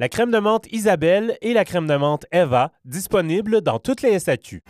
La crème de menthe Isabelle et la crème de menthe Eva, disponibles dans toutes les SAQ.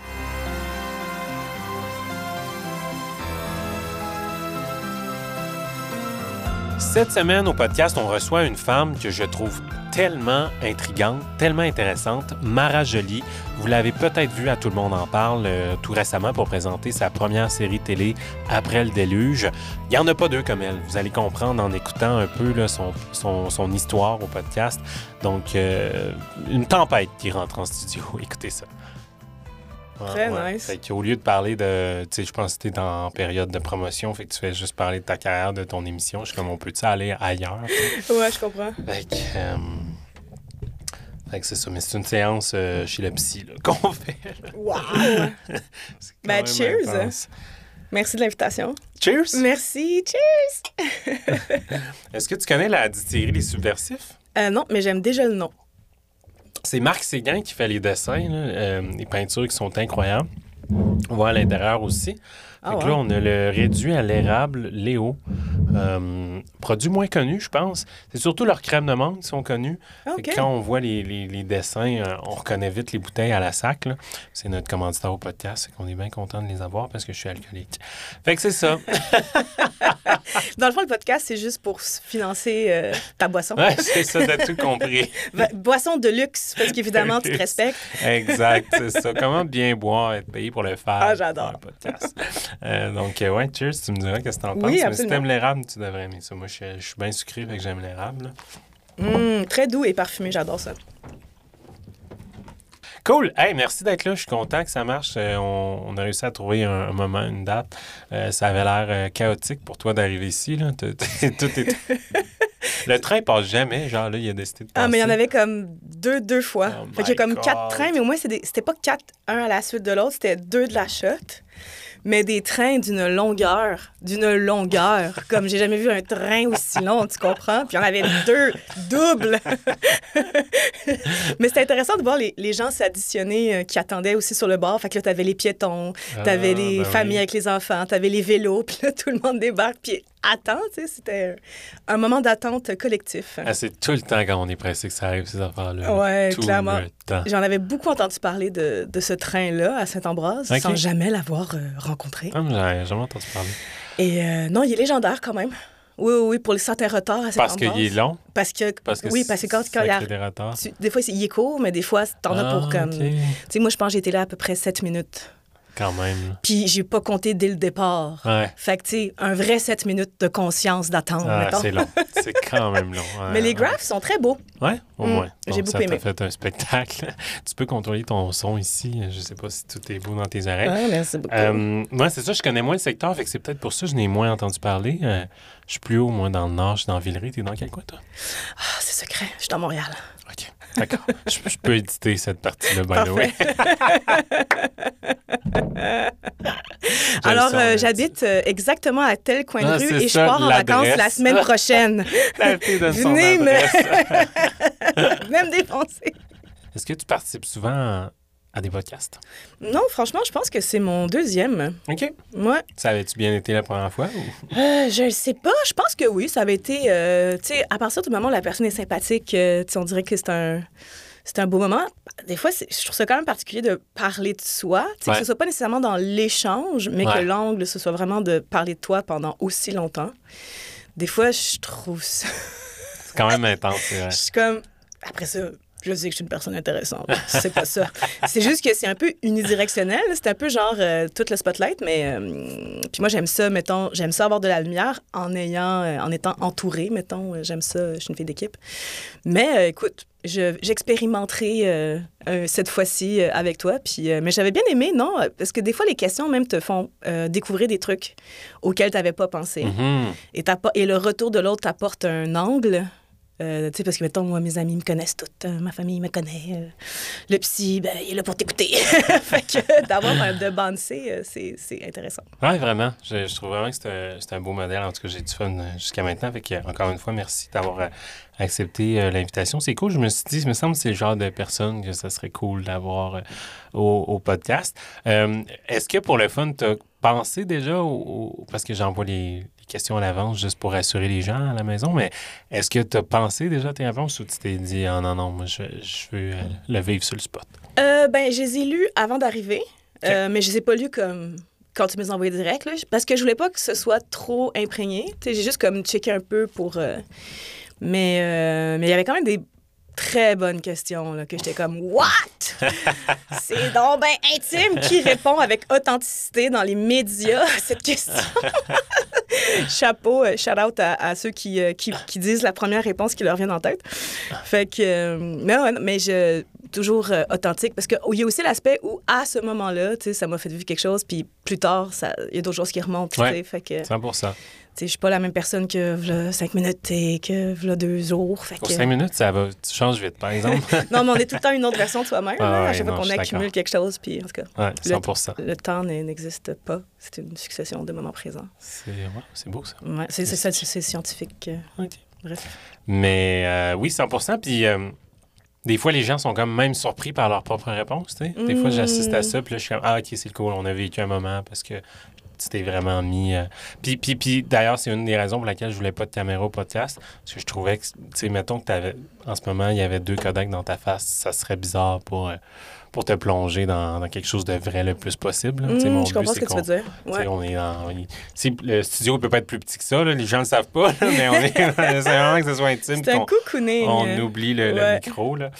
Cette semaine au podcast, on reçoit une femme que je trouve tellement intrigante, tellement intéressante, Mara Jolie. Vous l'avez peut-être vue à Tout le monde en parle euh, tout récemment pour présenter sa première série télé Après le déluge. Il n'y en a pas deux comme elle. Vous allez comprendre en écoutant un peu son, son histoire au podcast. Donc, euh, une tempête qui rentre en studio. Écoutez ça. Très Ouais. nice. Fait qu'au lieu de parler de. Tu sais, je pense que tu es en période de promotion, fait que tu fais juste parler de ta carrière, de ton émission. Je suis comme, on peut-tu aller ailleurs? Ouais, je comprends. Fait que. euh, fait que c'est ça, mais c'est une séance euh, chez le psy là, qu'on fait. là. Wow! Ben, cheers. intense. Merci de l'invitation. Cheers! Merci. Cheers! Est-ce que tu connais la distillerie Les Subversifs? Euh, non, mais j'aime déjà le nom. C'est Marc Séguin qui fait les dessins, euh, les peintures qui sont incroyables. On voit à l'intérieur aussi. Ah ouais. là, on a le réduit à l'érable Léo. Euh, produit moins connu, je pense. C'est surtout leurs crèmes de menthe qui sont connues. Ah, Fait que OK. Quand on voit les, les- les dessins, euh, on reconnaît vite les bouteilles à la sac. C'est notre commanditaire au podcast. Fait qu'on est bien content de les avoir parce que je suis alcoolique. Fait que c'est ça. Dans le fond, le podcast, c'est juste pour financer euh, ta boisson. Ouais, c'est ça, t'as tout compris. Va- Boisson de luxe, parce qu'évidemment, tu te respectes. Exact, c'est ça. Comment bien boire, être payé pour le faire. Ah, j'adore. podcast? Euh, donc, euh, ouais, cheers, tu me diras qu'est-ce que t'en Oui, penses. Mais si t'aimes l'érable, tu devrais aimer ça. Moi, je, suis- je suis bien sucré, fait que j'aime l'érable. Hum, très doux et parfumé, j'adore ça. Cool. Hey, merci d'être là. Je suis content que ça marche. Euh, on, on a réussi à trouver un, un moment, une date. Euh, ça avait l'air euh, chaotique pour toi d'arriver ici. Là. Tout est... Le train passe jamais. Genre, là, il a décidé de passer. Ah, mais il y en avait comme deux, deux fois. Oh fait a my comme God. quatre trains, mais au moins, c'était pas quatre, un à la suite de l'autre, c'était deux de la shot. Mais des trains d'une longueur, d'une longueur, comme j'ai jamais vu un train aussi long, tu comprends? Puis en avait deux, doubles. mais c'était intéressant de voir les, les gens s'additionner euh, qui attendaient aussi sur le bord. Fait que là, t'avais les piétons, t'avais Ah, les ben familles oui. avec les enfants, t'avais les vélos, puis là, tout le monde débarque, puis attend, tu sais, c'était un moment d'attente collectif. Ah, c'est tout le temps quand on est pressé que ça arrive, ces affaires-là. Tout clairement. J'en avais beaucoup entendu parler de, de ce train-là à Saint-Ambroise, sans jamais l'avoir euh, rencontré. Ah, jamais entendu parler. Et euh, non, il est légendaire quand même. Oui, oui, oui, pour les certains retards à Parce qu'il est long? Parce que, Parce que oui, parce que quand, quand il y a... des retards. tu- des fois, il est court, mais des fois, t'en as pour Ah, comme... Tu sais, moi, je pense que j'étais là à peu près 7 minutes. Quand même. Puis j'ai pas compté dès le départ. Ouais. Fait que, tu sais, un vrai 7 minutes de conscience d'attente, Ah, c'est long. C'est quand même long. Ouais, Mais les ouais. graphes sont très beaux. Ouais, au Mm, moins. j'ai beaucoup ça aimé. fait un spectacle. tu peux contrôler ton son ici. Je sais pas si tout est beau dans tes oreilles. Ouais, merci beaucoup. Euh, moi, c'est ça, je connais moins le secteur, fait que c'est peut-être pour ça que je n'ai moins entendu parler. Euh, je suis plus haut, moi, dans le nord, je suis dans Villeray. T'es dans quel coin, toi? Ah, c'est secret, je suis dans Montréal. D'accord. je, je peux éditer cette partie-là, by the way. Alors, euh, là. j'habite euh, exactement à tel coin Ah, de rue c'est et je pars en vacances la semaine prochaine. Venez me-. Venez me défoncer. Est-ce que tu participes souvent à des podcasts? Non, franchement, je pense que c'est mon deuxième. OK. Moi, Ça avait-tu bien été la première fois? Ou... euh, je ne sais pas. Je pense que oui, ça avait été. euh, tu sais, à partir du moment où la personne est sympathique, euh, on dirait que c'est un. C'est un beau moment. Des fois, je trouve ça quand même particulier de parler de soi. Ouais. Que ce soit pas nécessairement dans l'échange, mais Ouais. que l'angle, ce soit vraiment de parler de toi pendant aussi longtemps. Des fois, je trouve ça. C'est quand même intense, c'est vrai. Je suis comme. Après ça, je sais que je suis une personne intéressante. C'est pas ça. C'est juste que c'est un peu unidirectionnel. C'est un peu genre euh, tout le spotlight, mais. euh, puis moi, j'aime ça, mettons, j'aime ça avoir de la lumière en ayant, euh, en étant entourée, mettons. euh, J'aime ça, je suis une fille d'équipe. Mais écoute, je- j'expérimenterai euh, euh, cette fois-ci euh, avec toi. Puis, mais j'avais bien aimé, non? Parce que des fois, les questions même te font découvrir des trucs auxquels tu n'avais pas pensé. Mhm. Et, t'appo- et le retour de l'autre t'apporte un angle Euh, parce que, mettons, moi, mes amis me connaissent toutes, euh, ma famille me connaît. euh, le psy, ben, il est là pour t'écouter. fait que d'avoir un de C, euh, c'est intéressant. Oui, vraiment. Je, trouve vraiment que c'est un, un beau modèle. En tout cas, j'ai du fun euh, jusqu'à maintenant. Fait que, encore une fois, merci d'avoir euh, accepté euh, l'invitation. C'est cool. Je me suis dit, il me semble que c'est le genre de personne que ça serait cool d'avoir euh, au, podcast. Euh, Est-ce que pour le fun, tu as pensé déjà, parce que j'envoie les questions à l'avance juste pour rassurer les gens à la maison, mais est-ce que tu as pensé déjà à tes réponses ou tu t'es dit, ah non, non, moi, je, je veux euh, le vivre sur le spot? Euh, ben, je les ai lus avant d'arriver, euh, mais je les ai pas lus comme quand tu me les as envoyés direct, là, parce que je voulais pas que ce soit trop imprégné. J'ai juste comme checké un peu pour... euh, Mais euh, mais il y avait quand même des très bonnes questions, là, que j'étais comme « What? » C'est donc ben intime qui répond avec authenticité dans les médias à cette question. Chapeau, euh, shout out à, à ceux qui, euh, qui, qui disent la première réponse qui leur vient en tête. Fait que, euh, mais, non, je, toujours euh, authentique parce qu'il y a aussi l'aspect où à ce moment-là, ça m'a fait vivre quelque chose, puis plus tard, il y a d'autres choses qui remontent. Ouais. Fait que, tu 100 sais, je suis pas la même personne que v'là cinq minutes et que v'là deux jours. Fait Pour que... cinq minutes, ça va. Tu changes vite, par exemple. Non, mais on est tout le temps une autre version de soi-même. Ah ouais, à chaque fois non, qu'on accumule quelque chose, puis en tout cas, Ouais, Le- 100 le temps n'existe pas. C'est une succession de moments présents. C'est ouais, beau, ça. C'est scientifique. euh. Bref. Mais euh, oui, 100 Puis euh, des fois, les gens sont comme même surpris par leur propre réponse. Des fois, Mm. j'assiste à ça, puis là, je suis comme Ah, OK, c'est cool, on a vécu un moment parce que tu t'es vraiment mis. euh, Puis, puis, puis d'ailleurs, c'est une des raisons pour laquelle je voulais pas de caméra au podcast. Parce que je trouvais que, tu sais, mettons que t'avais, en ce moment, il y avait deux Kodak dans ta face, ça serait bizarre pour, euh, pour te plonger dans, dans quelque chose de vrai le plus possible. Hum, mon je but, comprends ce que tu veux dire. Ouais. On est dans, il- si le studio peut pas être plus petit que ça, là, les gens le savent pas, là, mais on est, c'est vraiment que ce soit intime. C'est un cocooning. on euh, oublie le, le micro. Là.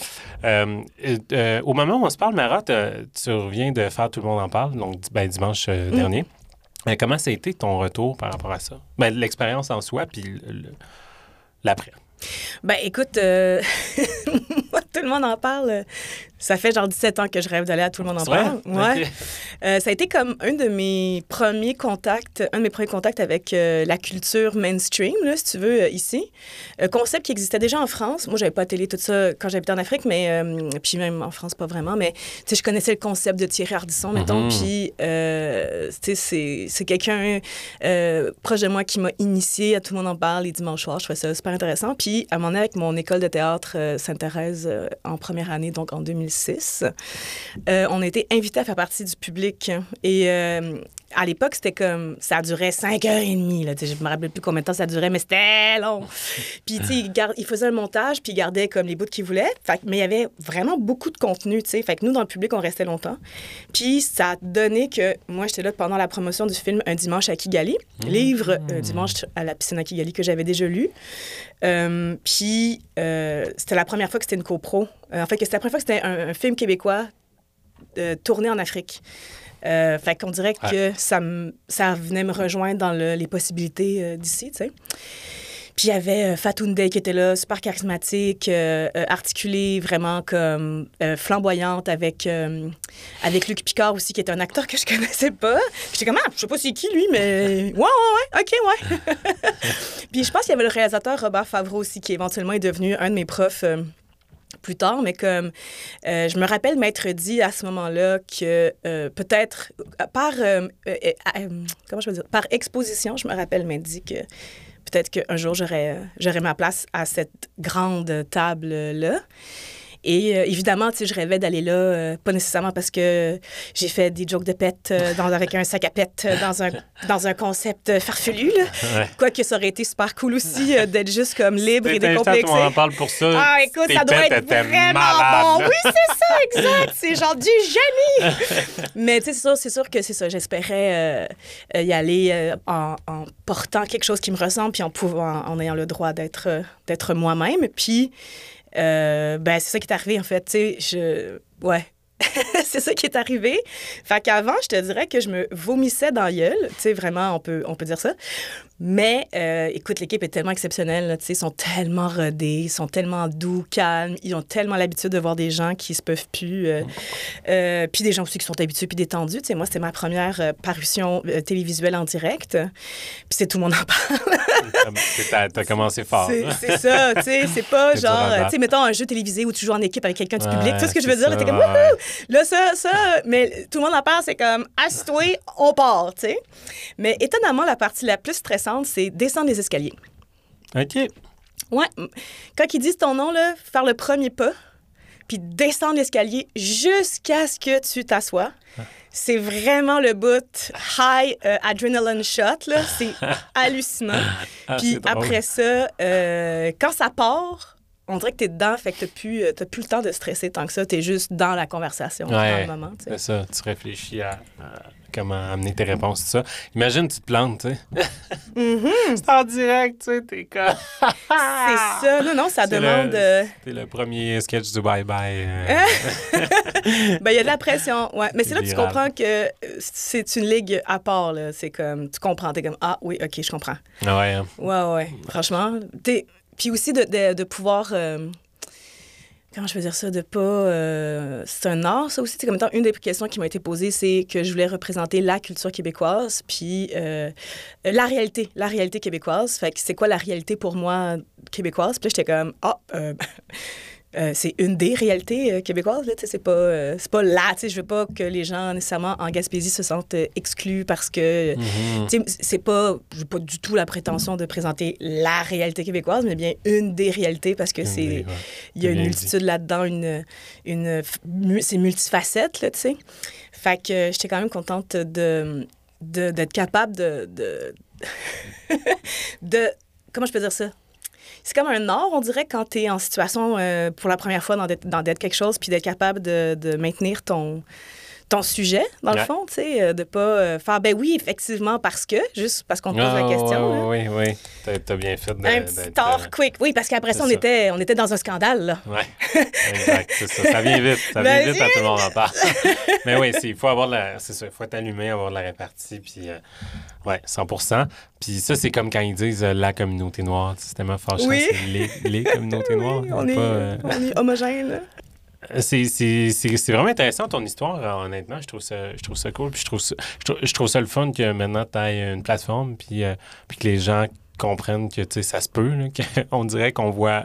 Euh, euh, euh, au moment où on se parle, Marat, euh, tu reviens de faire Tout le monde en parle, donc ben, dimanche euh, Mm. dernier. Euh, comment ça a été ton retour par rapport à ça? Ben, L'expérience en soi, puis l'après. Ben, écoute, euh, tout le monde en parle. Ça fait genre 17 ans que je rêve d'aller à Tout le monde en parle. Ouais. Euh, ça a été comme un de mes premiers contacts, un de mes premiers contacts avec euh, la culture mainstream, là, si tu veux, euh, ici. Concept qui existait déjà en France. Moi, j'avais pas télé tout ça quand j'habitais en Afrique, mais puis même en France, pas vraiment. Mais tu sais, je connaissais le concept de Thierry Ardisson, mettons. Puis, euh, tu sais, c'est- quelqu'un proche de moi qui m'a initié à Tout le monde en parle les dimanches soirs. Je trouvais ça super intéressant. Puis, à mon avis, avec mon école de théâtre Sainte-Thérèse en première année, donc en 2006, euh, on a été invités à faire partie du public. Et euh, à l'époque, c'était comme. Ça durait cinq heures et demie. Là, je me rappelle plus combien de temps ça durait, mais c'était long. Puis, tu sais, il, faisait un montage, puis il gardait comme les bouts qu'il voulait. Fait, que- mais il y avait vraiment beaucoup de contenu, tu sais. Fait que nous, dans le public, on restait longtemps. Puis, ça a donné que moi, j'étais là pendant la promotion du film Un dimanche à Kigali, livre Un dimanche à la piscine à Kigali que j'avais déjà lu. Euh, puis, euh, c'était la première fois que c'était une copro. Euh, en fait, c'était la première fois que c'était un, un film québécois euh, tourné en Afrique. Euh, fait qu'on dirait que ça, me- ça venait me rejoindre dans le- les possibilités euh, d'ici, tu sais. Puis il y avait euh, Fatou Ndeye qui était là, super charismatique, euh, euh, articulée, vraiment comme euh, flamboyante, avec, euh, avec Luc Picard aussi, qui est un acteur que je connaissais pas. Puis J'étais comme, ah, je sais pas c'est qui lui, mais ouais, ouais, ouais, ok, ouais. Puis je pense qu'il y avait le réalisateur Robert Favreau aussi, qui éventuellement est devenu un de mes profs. Plus tard, mais comme euh, je me rappelle m'être dit à ce moment-là que euh, peut-être euh, par comment je veux dire par exposition, je me rappelle m'être dit que peut-être qu'un jour j'aurais j'aurais ma place à cette grande table là. Et euh, évidemment, tu sais, je rêvais d'aller là, euh, pas nécessairement parce que j'ai fait des jokes de pète euh, dans, avec un sac à pète dans un, dans un concept farfelu. Là. Ouais. Quoique ça aurait été super cool aussi d'être juste comme libre et décomplexé. Monde en parle pour ça. Ah, écoute, Tes ça doit être vraiment bon. Oui, c'est ça, exact. C'est genre du génie. Mais tu sais, c'est sûr, c'est sûr que c'est ça. J'espérais y aller en, en portant quelque chose qui me ressemble, puis en pouvant, en ayant le droit d'être d'être moi-même. Puis, euh, ben, c'est ça qui est arrivé en fait. Tu sais, je, ouais. c'est ça qui est arrivé. Fait qu'avant, je te dirais que je me vomissais dans la gueule. Tu sais, vraiment, on peut, on peut dire ça. Mais euh, écoute, l'équipe est tellement exceptionnelle. Là, ils sont tellement rodés, ils sont tellement doux, calmes. Ils ont tellement l'habitude de voir des gens qui se peuvent plus. Euh, euh, puis des gens aussi qui sont habitués puis détendus. sais, moi, c'était ma première parution télévisuelle en direct. Puis c'est tout le monde en parle. T'as as commencé fort. C'est- ça, tu sais. C'est pas genre, tu sais, mettons un jeu télévisé où tu joues en équipe avec quelqu'un du public. Tu sais ce que je veux dire? là, T'es comme, wouhou! Là, ça, ça, mais tout le monde en parle, c'est comme, assis-toi, on part, tu sais. Mais étonnamment, la partie la plus stressante, c'est descendre les escaliers. OK. Ouais. Quand ils disent ton nom, là, faire le premier pas, puis descendre l'escalier jusqu'à ce que tu t'assoies. C'est vraiment le bout high euh, adrenaline shot, là. C'est hallucinant. Ah, Puis après ça, euh, quand ça part, on dirait que t'es dedans, fait que t'as plus, euh, t'as plus le temps de stresser tant que ça. T'es juste dans la conversation, Ouais. dans le moment, tu. C'est ça, tu réfléchis à, à comment amener tes réponses, tout ça. Imagine, tu te plantes, tu sais. C'est en direct, tu sais, t'es comme... C'est ça. Non, non, ça demande... le- euh, T'es le premier sketch du bye-bye. euh, Ben, il y a de la pression, ouais. Mais c'est là que tu comprends que c'est une ligue à part, là. C'est comme, tu comprends, t'es comme, ah oui, OK, je comprends. Ouais, hein. Ouais, ouais, franchement. T'es... Puis aussi de, de, pouvoir... euh, Comment je peux dire ça? De pas... euh, C'est un art, ça aussi. C'est comme étant une des questions qui m'a été posée, c'est que je voulais représenter la culture québécoise, puis euh, la réalité, la réalité québécoise. Fait que c'est quoi la réalité pour moi québécoise? Puis là, j'étais comme, ah, euh, c'est une des réalités euh, québécoises, là, c'est pas, euh, c'est pas là, je veux pas que les gens nécessairement en Gaspésie se sentent exclus parce que, Mhm. sais, c'est pas, j'ai pas du tout la prétention de présenter la réalité québécoise, mais bien une des réalités parce que Une c'est, ouais. il y a une dit. multitude là-dedans, une, une, mu- c'est multifacette, là, tu sais. Fait que j'étais quand même contente de, de- d'être capable de, de, de- Comment je peux dire ça? C'est comme un art, on dirait, quand tu en situation euh, pour la première fois dans d'être, quelque chose, puis d'être capable de maintenir ton, ton sujet, dans le fond, tu sais, euh, de pas euh, faire, ben oui, effectivement, parce que, juste parce qu'on te pose Ah, la question. là. ouais, Oui, oui, T'as, t'as bien fait de, Un petit tort euh, quick. Oui, parce qu'après ça, on était, on était dans un scandale, là. Ouais, exact, c'est ça. Ça vient vite. Ça vient Vas-y. vite à tout le monde en parle. Mais oui, il faut avoir de la. C'est ça, il faut être allumé, avoir de la répartie, puis euh, ouais, 100 Puis ça, c'est comme quand ils disent euh, la communauté noire. C'est tellement fâchant. Oui. C'est les, les communautés noires. on, pas, est, euh, on est homogène. C'est, vraiment intéressant ton histoire, euh, honnêtement. Je trouve ça, je trouve ça cool. Puis je trouve ça, je trouve, je trouve ça le fun que maintenant tu aies une plateforme, puis, euh, puis que les gens comprennent que ça se peut. là, qu'on dirait qu'on voit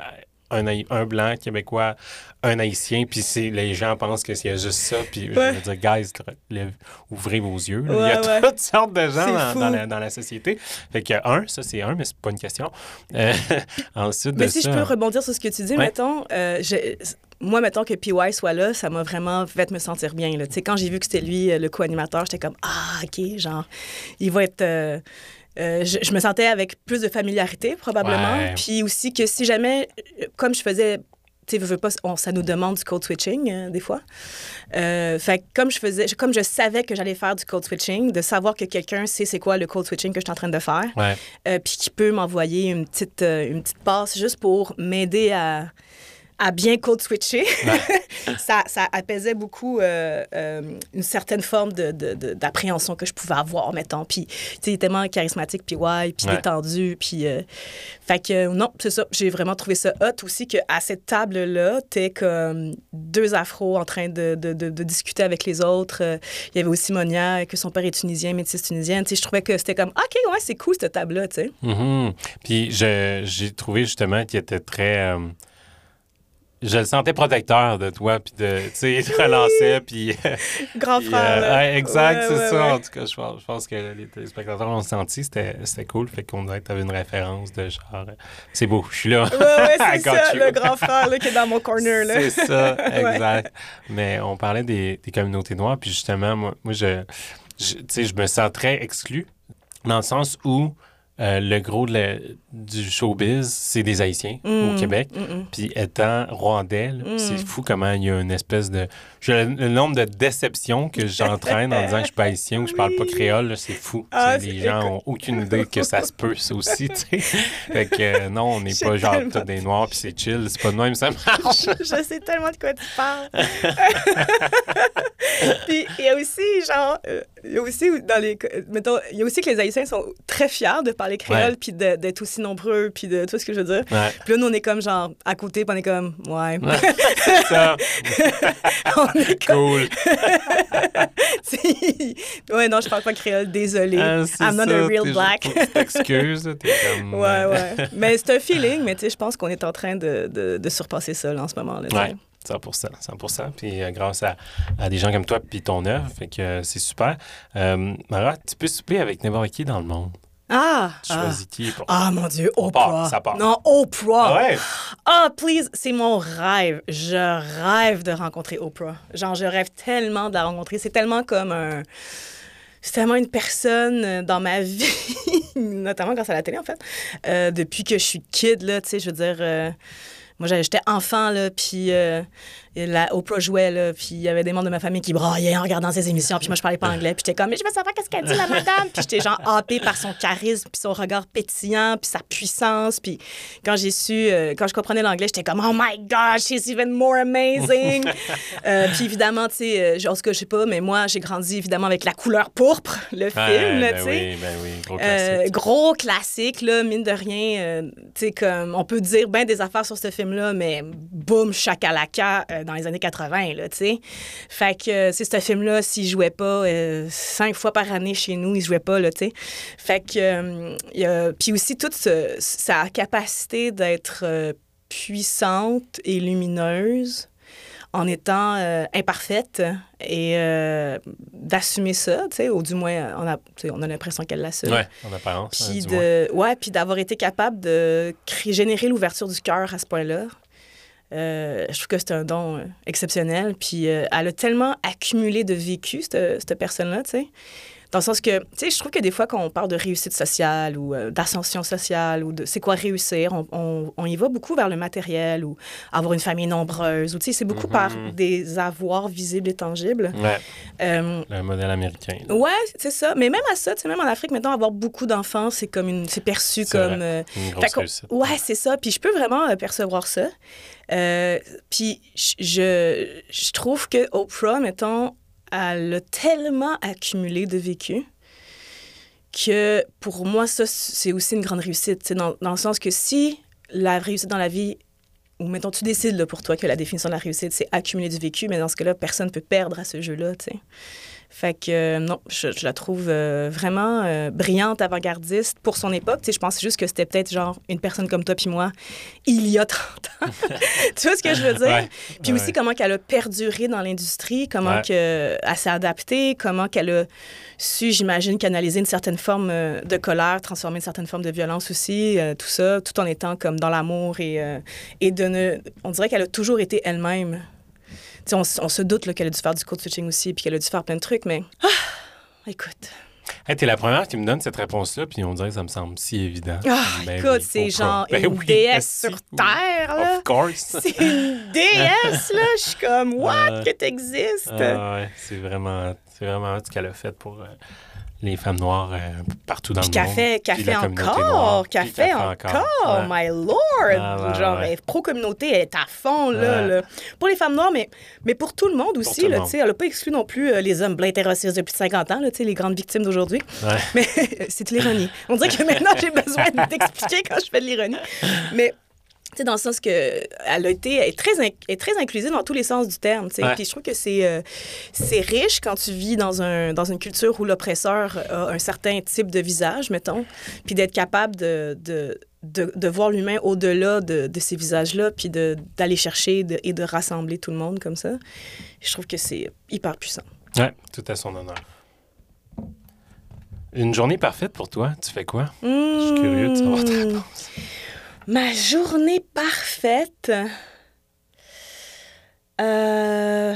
un, un blanc québécois, un haïtien, puis les gens pensent que c'est juste ça. Puis je Ouais. veux dire, guys, ouvrez vos yeux. Il y a ouais. toutes sortes de gens dans, la, dans la société. Fait que, un, ça c'est un, mais c'est pas une question. Euh, ensuite Mais de si ça, je peux rebondir sur ce que tu dis, mettons, euh, je- moi, mettons que PY soit là, ça m'a vraiment fait me sentir bien. Là. Tu sais, Quand j'ai vu que c'était lui, euh, le co-animateur, j'étais comme, ah, OK, genre, il va être. euh, euh, je, je me sentais avec plus de familiarité, probablement. Ouais. Puis aussi que si jamais, comme je faisais. Tu sais, pas, on- ça nous demande du code switching, euh, des fois. Fait comme je faisais, comme je savais que j'allais faire du code switching, de savoir que quelqu'un sait c'est quoi le code switching que je suis en train de faire, puis qui peut m'envoyer une petite, une petite passe juste pour m'aider à, à bien code switcher. ça, ça apaisait beaucoup euh, euh, une certaine forme de, de- de- d'appréhension que je pouvais avoir, mettons. Puis, tu sais, il est tellement charismatique, puis ouais, puis Ouais. détendu, puis... euh, fait que, non, c'est ça. J'ai vraiment trouvé ça hot aussi qu'à cette table-là, t'es comme deux afros en train de, discuter avec les autres. Il y avait aussi Monia, que son père est tunisien, métisse tunisienne. Tu sais, je trouvais que c'était comme, OK, ouais, c'est cool, cette table-là, tu sais. Mhm. Puis je- j'ai trouvé justement qu'il était très. Je le sentais protecteur de toi, puis de, tu sais, il te relançait, puis... Grand puis, frère. euh, ouais, exact, Ouais, c'est ouais, ça. En tout cas, je pense, je pense que les téléspectateurs l'ont senti, c'était cool, fait qu'on dirait que t'avais une référence de genre... euh, C'est beau, je suis là. Ouais, ouais, I c'est ça, you. le grand frère là, qui est dans mon corner. Là. C'est ça, exact. Mais on parlait des, des communautés noires, puis justement, moi, moi je, je, tu sais, je me sens très exclu, dans le sens où euh, le gros de la- du showbiz, c'est des Haïtiens au Mm, Québec. mm, mm. Puis étant rwandais, là, Mm. c'est fou comment il y a une espèce de... Le nombre de déceptions que j'entraîne en disant que je suis pas haïtien ou que je parle pas créole, c'est fou. Ah, les gens ont aucune idée que ça se peut, ça aussi, tu sais. Fait que euh, non, on n'est pas genre tous des noirs puis c'est chill. C'est pas de même, ça marche. Je sais tellement de quoi tu parles. genre, euh, il y a aussi dans les, mettons, il y a aussi que les Haïtiens sont très fiers de parler créole, Ouais. puis d'être aussi nombreux, puis de tout ce que je veux dire? Puis là, nous, on est comme genre à côté, puis on est comme, ouais. Ça. on est comme, Cool. ouais, non, je parle pas créole, désolé. Ah, I'm not ça, a real black. là, t'es comme... Ouais, ouais. Mais c'est un feeling, mais tu sais, je pense qu'on est en train de, de, de surpasser ça là, en ce moment. Là, tu sais. Ouais. 100 100 Puis euh, grâce à, à des gens comme toi puis ton œuvre, fait que euh, c'est super. Euh, Mara, tu peux souper avec n'importe qui dans le monde. Ah! Tu ah. choisis qui pour... Ah, mon Dieu, part, Oprah. ça part. Non, Oprah. Ah ouais? Ah, please, c'est mon rêve. Je rêve de rencontrer Oprah. Genre, je rêve tellement de la rencontrer. C'est tellement comme un. C'est tellement une personne euh, dans ma vie, notamment grâce à la télé, en fait. Euh, depuis que je suis kid, là, tu sais, je veux dire. euh, moi, j'étais enfant, là, puis euh, la Oprah jouait, là, puis il y avait des membres de ma famille qui braillaient en regardant ses émissions, puis moi, je parlais pas anglais, puis j'étais comme, mais je veux savoir qu'est-ce qu'elle dit, la madame, puis j'étais genre happée par son charisme, puis son regard pétillant, puis sa puissance, puis quand j'ai su, euh, quand je comprenais l'anglais, j'étais comme, oh my God, she's even more amazing. Euh, puis évidemment, tu sais, en tout cas, je sais pas, mais moi, j'ai grandi évidemment avec La couleur pourpre, le film, ben tu sais. oui, ben oui, gros Euh, classique. gros classique, là, mine de rien. tu sais, comme, on peut dire bien des affaires sur ce film-là, mais boum, chakalaka euh, dans les années 80, là, tu sais. Fait que, euh, c'est ce film-là, s'il jouait pas euh, cinq fois par année chez nous, il jouait pas, là, tu sais. Fait que, euh, puis aussi toute ce- sa capacité d'être euh, puissante et lumineuse en étant euh, imparfaite et euh, d'assumer ça, tu sais, ou du moins, on a, on a l'impression qu'elle l'assume. Ouais, en apparence. hein, Puis de, ouais, puis d'avoir été capable de créer, générer l'ouverture du cœur à ce point-là. Euh, je trouve que c'est un don euh, exceptionnel. Puis euh, elle a tellement accumulé de vécu, cette, cette personne-là, tu sais. Dans le sens que, tu sais, je trouve que des fois, quand on parle de réussite sociale ou euh, d'ascension sociale ou de c'est quoi réussir, on, on- on y va beaucoup vers le matériel ou avoir une famille nombreuse ou, tu sais, c'est beaucoup par Mhm. des avoirs visibles et tangibles. Ouais, Euh, le modèle américain. là. Ouais, c'est ça. Mais même à ça, tu sais, même en Afrique, maintenant, avoir beaucoup d'enfants, c'est comme une, c'est perçu comme. euh, Une grosse réussite. ouais, c'est ça. Puis je peux vraiment euh, percevoir ça. Euh, puis je- je, je trouve que Oprah, mettons, elle a tellement accumulé de vécu que pour moi, ça, c'est aussi une grande réussite. Dans, dans le sens que si la réussite dans la vie, ou mettons, tu décides pour toi que la définition de la réussite, c'est accumuler du vécu, mais dans ce cas-là, personne ne peut perdre à ce jeu-là. Fait que euh, non, je, je la trouve euh, vraiment euh, brillante, avant-gardiste pour son époque. Tu sais, je pense juste que c'était peut-être genre une personne comme toi puis moi il y a 30 ans. tu vois ce que je veux dire? Ouais, Puis ouais. aussi comment qu'elle a perduré dans l'industrie, comment Ouais. que, elle s'est adaptée, comment qu'elle a su, j'imagine, canaliser une certaine forme de colère, transformer une certaine forme de violence aussi, tout ça, tout en étant comme dans l'amour et, et de ne... On dirait qu'elle a toujours été elle-même. On, on se doute qu'elle a dû faire du code switching aussi, puis qu'elle a dû faire plein de trucs, mais... Ah, écoute... Hey, t'es la première qui me donne cette réponse-là, puis on dirait que ça me semble si évident. Ah, Ben écoute, oui, c'est genre Ben une oui, déesse sur. Terre, là. Of course. C'est une déesse, là. Je suis comme, what, Ouais. que t'existes? Ah ouais, c'est vraiment, c'est vraiment ce qu'elle a fait pour euh, les femmes noires euh, partout dans Puis le qu'elle monde. qu'elle puis noire, encore, fait qu'elle encore, Ouais. my lord! Ah, Genre, ouais. pro-communauté, elle est à fond, là, là. Pour les femmes noires, mais, mais pour tout le monde aussi, tout le là, monde. tu sais. Elle n'a pas exclu non plus euh, les hommes blancs hétérosexes de plus de 50 ans, là, tu sais, les grandes victimes d'aujourd'hui. Ouais. Mais c'est de l'ironie. On dirait que maintenant, j'ai besoin de t'expliquer quand je fais de l'ironie. Mais, sais, dans le sens que elle a été elle est très, est très inclusive dans tous les sens du terme. Puis je trouve que c'est euh, c'est riche quand tu vis dans, un, dans une culture où l'oppresseur a un certain type de visage, mettons, puis d'être capable de... de de, de voir l'humain au-delà de, de ces visages-là, puis de- d'aller chercher de- et de rassembler tout le monde comme ça. Je trouve que c'est hyper puissant. Ouais, tout à son honneur. Une journée parfaite pour toi, tu fais quoi? Je suis curieux de savoir ta Mmh. réponse. Ma journée parfaite. Euh,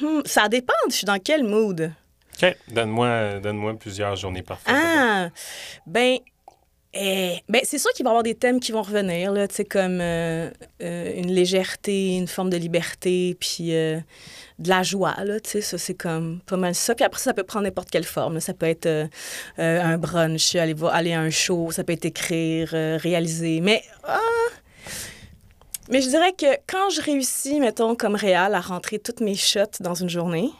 hmm, ça dépend, je suis dans quel mood? OK, donne-moi donne plusieurs journées parfaites. Ah, ben, eh, ben c'est sûr qu'il va y avoir des thèmes qui vont revenir, là, comme euh, euh, une légèreté, une forme de liberté, puis euh, de la joie, là, ça, c'est comme pas mal ça. Puis après, ça, peut prendre n'importe quelle forme. Ça peut être un brunch, aller, aller à un show, ça peut être écrire, réaliser. Mais, ah, mais je dirais que quand je réussis, mettons, comme réal, à rentrer toutes mes shots dans une journée,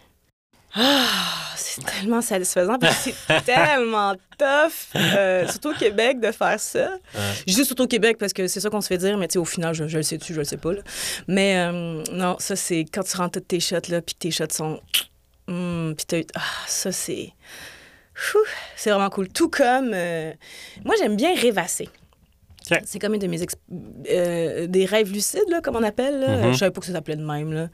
Ah, c'est tellement satisfaisant, puis c'est tellement tough, euh, surtout au Québec, de faire ça. Je dis surtout au Québec parce que c'est ça qu'on se fait dire, mais tu sais, au final, je, je le sais-tu, je le sais pas. là. Mais euh, non, ça, c'est quand tu rentres toutes tes shots, là, puis tes shots sont... Hum, puis t'as- ah, ça, c'est... C'est vraiment cool. Tout comme... euh, moi, j'aime bien rêvasser. C'est comme une de mes... exp- euh, des rêves lucides, là, comme on appelle. là. Mhm. Je savais pas que ça s'appelait de même, là.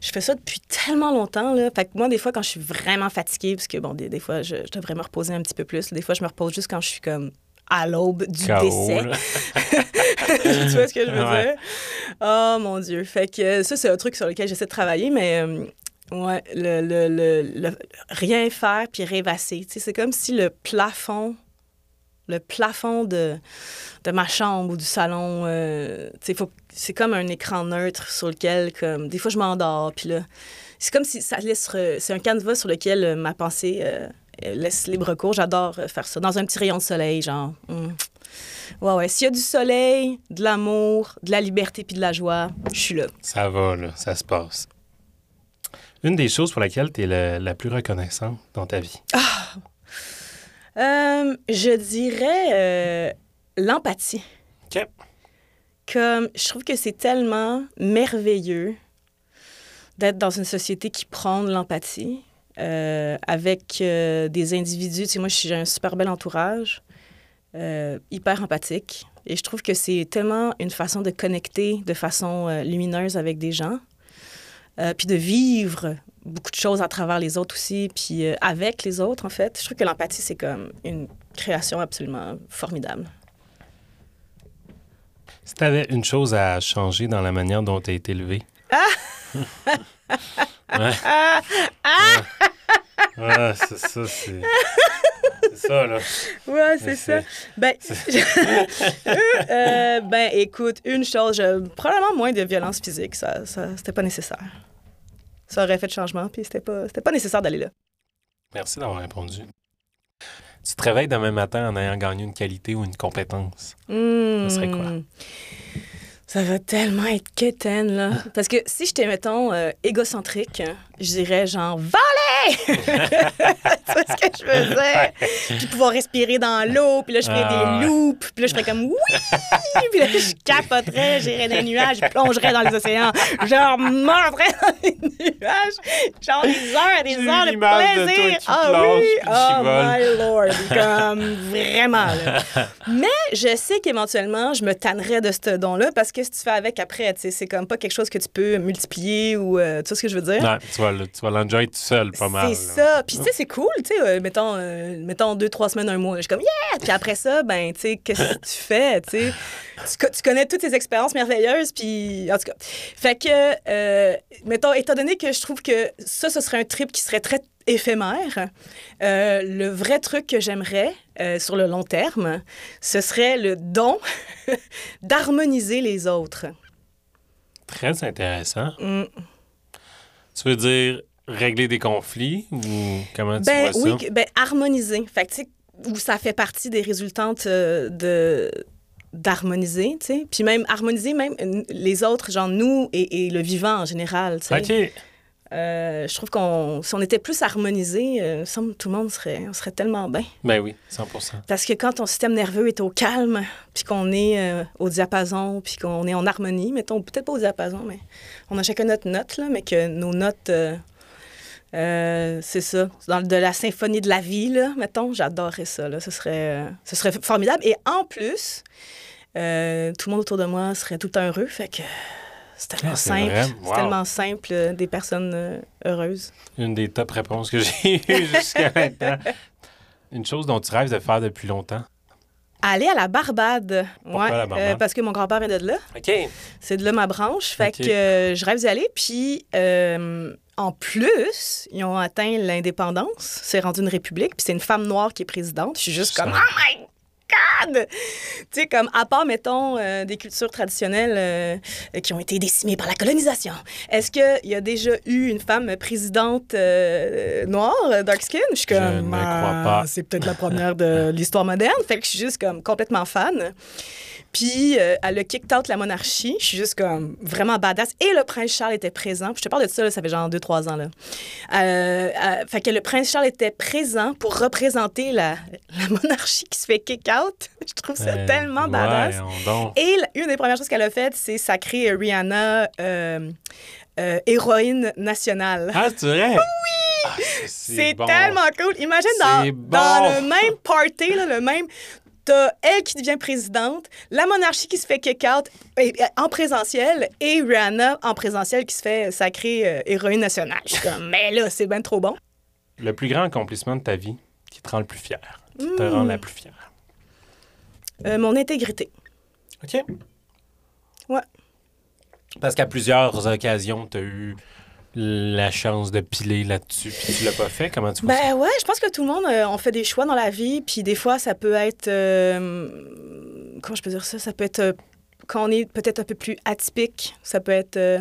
Je fais ça depuis tellement longtemps, là. Fait que moi, des fois, quand je suis vraiment fatiguée, parce que, bon, des, des fois, je, je devrais me reposer un petit peu plus. Des fois, je me repose juste quand je suis comme à l'aube du KO, décès. tu vois ce que je veux Ouais. dire? Oh mon Dieu. Fait que euh, ça, c'est un truc sur lequel j'essaie de travailler, mais euh, ouais, le, le- le- le- rien faire puis rêvasser. C'est comme si le plafond, le plafond de, de ma chambre ou du salon, euh, faut- c'est comme un écran neutre sur lequel, comme, des fois, je m'endors, puis là, c'est comme si ça laisse, c'est un canevas sur lequel euh, ma pensée euh, laisse libre cours. J'adore euh, faire ça. Dans un petit rayon de soleil, genre. hum. Ouais, ouais. S'il y a du soleil, de l'amour, de la liberté puis de la joie, je suis là. Ça va, là, ça se passe. Une des choses pour laquelle tu es la, la plus reconnaissante dans ta vie? Euh, je dirais euh, l'empathie. OK. Comme, je trouve que c'est tellement merveilleux d'être dans une société qui prône l'empathie euh, avec des individus. Tu sais, moi, j'ai un super bel entourage, hyper empathique. Et je trouve que c'est tellement une façon de connecter de façon lumineuse avec des gens, puis de vivre beaucoup de choses à travers les autres aussi, puis euh, avec les autres, en fait. Je trouve que l'empathie, c'est comme une création absolument formidable. Si tu avais une chose à changer dans la manière dont tu as été élevé. ouais. Ouais, Ouais, c'est ça, c'est. C'est ça, là. Ouais, c'est ça. Ben, euh, ben, écoute, une chose, je- probablement moins de violence physique, ça, ça c'était pas nécessaire. Ça aurait fait de changement, puis c'était pas, c'était pas nécessaire d'aller là. Merci d'avoir répondu. Tu te réveilles demain matin en ayant gagné une qualité ou une compétence. Hmm. Ça serait quoi? Ça va tellement être quétaine, là. Parce que si j'étais, mettons, euh, égocentrique, je dirais genre « Voler! » Tu vois ce que je veux dire? Puis pouvoir respirer dans l'eau, puis là, je ferais Ah, des loops, puis là, je ferais comme « Oui! » Puis là, je capoterais, j'irais dans les nuages, je plongerais dans les océans, genre mordrais dans les nuages, genre des heures des heures de l'image de toi plaisir. ah oui! Oh my lord! Comme vraiment, là. Mais je sais qu'éventuellement, je me tannerais de ce don-là parce que si tu fais avec après, tu sais, c'est comme pas quelque chose que tu peux multiplier ou euh, tu vois ce que je veux dire? Tu vas, tu vas l'enjoy tout seul, pas mal. C'est ça. Puis, tu sais, c'est cool, tu sais, euh, mettons, euh, mettons deux, trois semaines, un mois. Je suis comme, yeah! Puis après ça, ben, tu sais, qu'est-ce que tu fais, tu sais? Tu, co- tu connais toutes ces expériences merveilleuses, puis en tout cas. Fait que, euh, mettons, étant donné que je trouve que ça, ce serait un trip qui serait très éphémère, euh, le vrai truc que j'aimerais euh, sur le long terme, ce serait le don d'harmoniser les autres. Très intéressant. Mm. Tu veux dire régler des conflits ou comment tu Ben vois oui, ça? que- ben harmoniser. Fait que, où ça fait partie des résultantes euh, de d'harmoniser, tu sais. Puis même harmoniser même les autres, genre nous et, et le vivant en général, tu sais. OK. Euh, je trouve qu'on si on était plus harmonisé, euh, tout le monde serait on serait tellement bien. Ben oui, 100% Parce que quand ton système nerveux est au calme, puis qu'on est euh, au diapason, puis qu'on est en harmonie, mettons, peut-être pas au diapason, mais on a chacun notre note, là, mais que nos notes, c'est ça, dans de la symphonie de la vie, là, mettons, j'adorerais ça, là, ce serait, ce serait formidable. Et en plus, tout le monde autour de moi serait tout le temps heureux, fait que c'est tellement Ah, simple, c'est tellement simple, euh, des personnes euh, heureuses. Une des top réponses que j'ai eues jusqu'à maintenant. Une chose dont tu rêves de faire depuis longtemps? Aller à la Barbade. Pourquoi ouais, la Barbade? parce que mon grand-père est de là. OK. C'est de là ma branche. Fait que euh, je rêve d'y aller. Puis, euh, en plus, ils ont atteint l'indépendance. C'est rendu une république. Puis c'est une femme noire qui est présidente. Je suis juste Ça. comme, oh my God! Tu sais, comme, à part, mettons, euh, des cultures traditionnelles euh, qui ont été décimées par la colonisation, est-ce qu'il y a déjà eu une femme présidente euh, noire, dark skin? Je suis Je comme, ne ah, crois pas. C'est peut-être la première de l'histoire moderne. Fait que je suis juste comme complètement fan. Puis, euh, elle a kicked out la monarchie. Je suis juste comme vraiment badass. Et le prince Charles était présent. Puis je te parle de ça, là, ça fait genre 2-3 ans. Là. Euh, euh, fait que le prince Charles était présent pour représenter la, la monarchie qui se fait kick out. Je trouve ça Euh, tellement badass. Et la- une des premières choses qu'elle a faites, c'est sacrer Rihanna euh, héroïne nationale. Ah, c'est vrai? Oui! C'est bon. tellement cool. Imagine dans, C'est dans le même party, là, le même. T'as elle qui devient présidente, la monarchie qui se fait kick-out en présentiel et Rihanna en présentiel qui se fait sacrer euh, héroïne nationale. Je suis comme, mais là, c'est bien trop bon. Le plus grand accomplissement de ta vie qui te rend le plus fier, qui te Hmm. rend la plus fière. Euh, mon intégrité. OK. Ouais. Parce qu'à plusieurs occasions, tu as eu la chance de piler là-dessus, puis tu l'as pas fait. Comment tu? Ben ouais, je pense que tout le monde, euh, on fait des choix dans la vie, puis des fois, ça peut être... euh, comment je peux dire ça? Ça peut être... euh, quand on est peut-être un peu plus atypique, ça peut être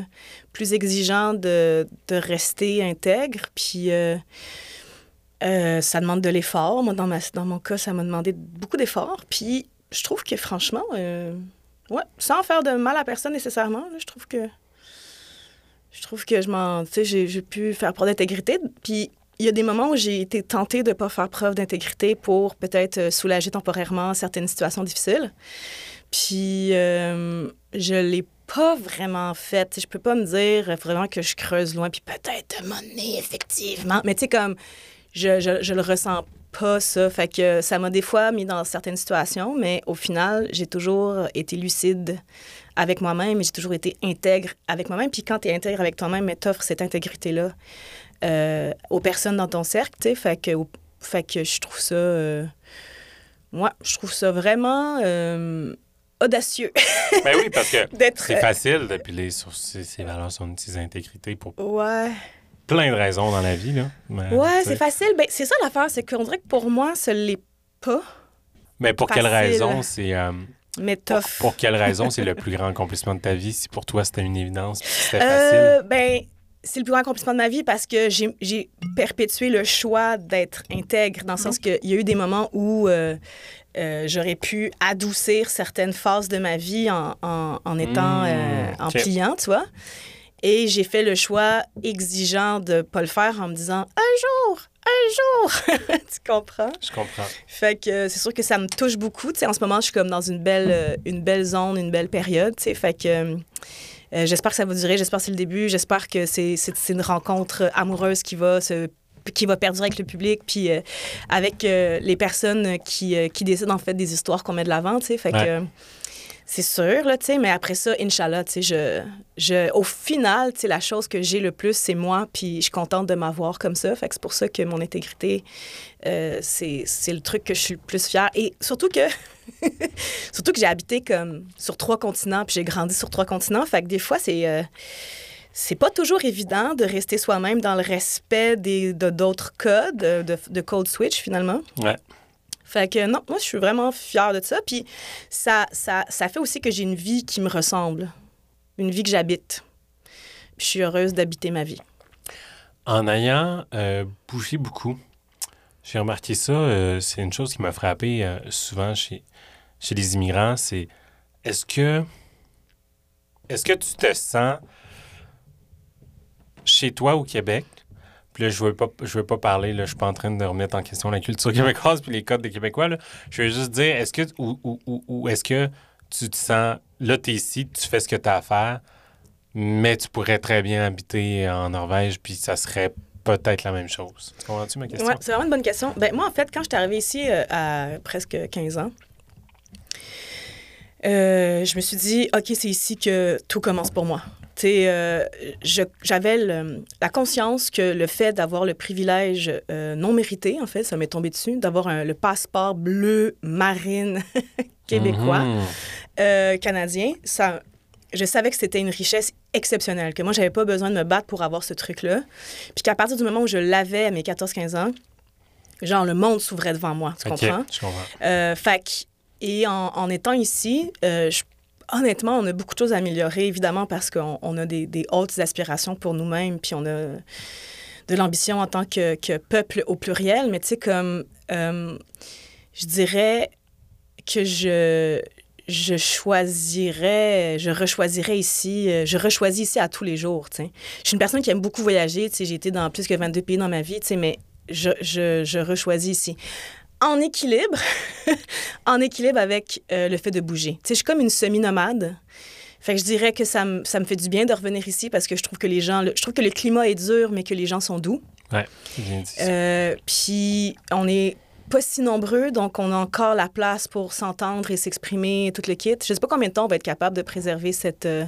plus exigeant de, de rester intègre, puis ça demande de l'effort. Moi, dans, ma, dans mon cas, ça m'a demandé beaucoup d'efforts, puis je trouve que franchement, euh, ouais, sans faire de mal à personne nécessairement, là, je trouve que... Je trouve que je m'en... Tu sais, j'ai pu faire preuve d'intégrité, puis il y a des moments où j'ai été tentée de ne pas faire preuve d'intégrité pour peut-être euh, soulager temporairement certaines situations difficiles. Puis euh, je l'ai pas vraiment fait. Tu sais, Je peux pas me dire vraiment que je creuse loin, puis peut-être un moment donné, effectivement. Mais tu sais, comme je, je, je le ressens pas, ça. Fait que ça m'a des fois mis dans certaines situations, mais au final, j'ai toujours été lucide avec moi-même et j'ai toujours été intègre avec moi-même. Puis quand tu es intègre avec toi-même, mais t'offres cette intégrité-là euh, aux personnes dans ton cercle, tu sais. Fait que, fait que je trouve ça... euh, moi, je trouve ça vraiment euh, audacieux Ben oui, parce que c'est facile de piler sur ses, ses valeurs, son, ses intégrité pour Ouais. plein de raisons dans la vie. Là. Mais, Ouais, tu c'est facile. Ben, c'est ça l'affaire, c'est qu'on dirait que pour moi, ce l'est pas, Mais pour quelle facile. raison? C'est. euh, mais pour, tough. pour quelle raison c'est le plus grand accomplissement de ta vie? Si pour toi c'était une évidence c'était Euh, facile? ben, c'est le plus grand accomplissement de ma vie parce que j'ai perpétué le choix d'être intègre, dans le sens qu'il y a eu des moments où euh, euh, j'aurais pu adoucir certaines phases de ma vie en, en, en étant Mmh, euh, en ok. pliant, tu vois? Et j'ai fait le choix exigeant de pas le faire en me disant un jour, un jour, tu comprends? Je comprends. Fait que euh, c'est sûr que ça me touche beaucoup. En ce moment, je suis comme dans une belle, euh, une belle zone, une belle période. Fait que euh, j'espère que ça va durer. J'espère que c'est le début. J'espère que c'est, une rencontre amoureuse qui va se qui va perdurer avec le public, puis euh, avec euh, les personnes qui, qui décident en fait des histoires qu'on met de l'avant, tu sais. Fait que Ouais. C'est sûr, là, tu mais après ça, Inch'Allah, tu je, au final, tu la chose que j'ai le plus, c'est moi, puis je suis contente de m'avoir comme ça. Fait que c'est pour ça que mon intégrité, euh, c'est le truc que je suis le plus fière. Et surtout que, surtout que j'ai habité comme sur trois continents, puis j'ai grandi sur trois continents. Fait que des fois, c'est. euh, c'est pas toujours évident de rester soi-même dans le respect des, de d'autres codes, de, de, de code switch finalement. Fait que non, moi je suis vraiment fière de ça. Puis ça, ça, ça fait aussi que j'ai une vie qui me ressemble, une vie que j'habite. Puis je suis heureuse d'habiter ma vie. En ayant euh, bougé beaucoup, j'ai remarqué ça, euh, c'est une chose qui m'a frappé euh, souvent chez, chez les immigrants, c'est est-ce que est-ce que tu te sens chez toi au Québec? Puis là, je veux pas, je veux pas parler, je suis pas en train de remettre en question la culture québécoise puis les codes des Québécois. Je veux juste dire, est-ce que ou, ou- est-ce que tu te sens là, tu es ici, tu fais ce que tu as à faire, mais tu pourrais très bien habiter en Norvège, puis ça serait peut-être la même chose. Tu c'est vraiment une bonne question. Ben, moi, en fait, quand je suis arrivée ici euh, à presque 15 ans, euh, je me suis dit, OK, c'est ici que tout commence pour moi. Sais, euh, j'avais la conscience que le fait d'avoir le privilège euh, non mérité, en fait, ça m'est tombé dessus, d'avoir le passeport bleu marine québécois, Mhm. euh, canadien, ça, je savais que c'était une richesse exceptionnelle, que moi, j'avais pas besoin de me battre pour avoir ce truc-là. Puis qu'à partir du moment où je l'avais à mes 14-15 ans, genre, le monde s'ouvrait devant moi, tu Ok, comprends? je comprends. Euh, fait que et en, en étant ici, je- honnêtement, on a beaucoup de choses à améliorer, évidemment, parce qu'on on a des, hautes aspirations pour nous-mêmes, puis on a de l'ambition en tant que, peuple au pluriel. Mais tu sais, comme euh, je dirais que je, choisirais, je rechoisirais ici, euh, je rechoisis ici à tous les jours, tu. Je suis une personne qui aime beaucoup voyager, tu sais, j'ai été dans plus que 22 pays dans ma vie, tu sais, mais je, je, je rechoisis ici. En équilibre, en équilibre avec euh, le fait de bouger. Tu sais, je suis comme une semi-nomade. Fait que je dirais que ça me, ça me fait du bien de revenir ici parce que je trouve que les gens, le- je trouve que le climat est dur, mais que les gens sont doux. Ouais, bien dit. Euh, puis on est pas si nombreux, donc on a encore la place pour s'entendre et s'exprimer, tout le kit. Je sais pas combien de temps on va être capable de préserver cette, euh,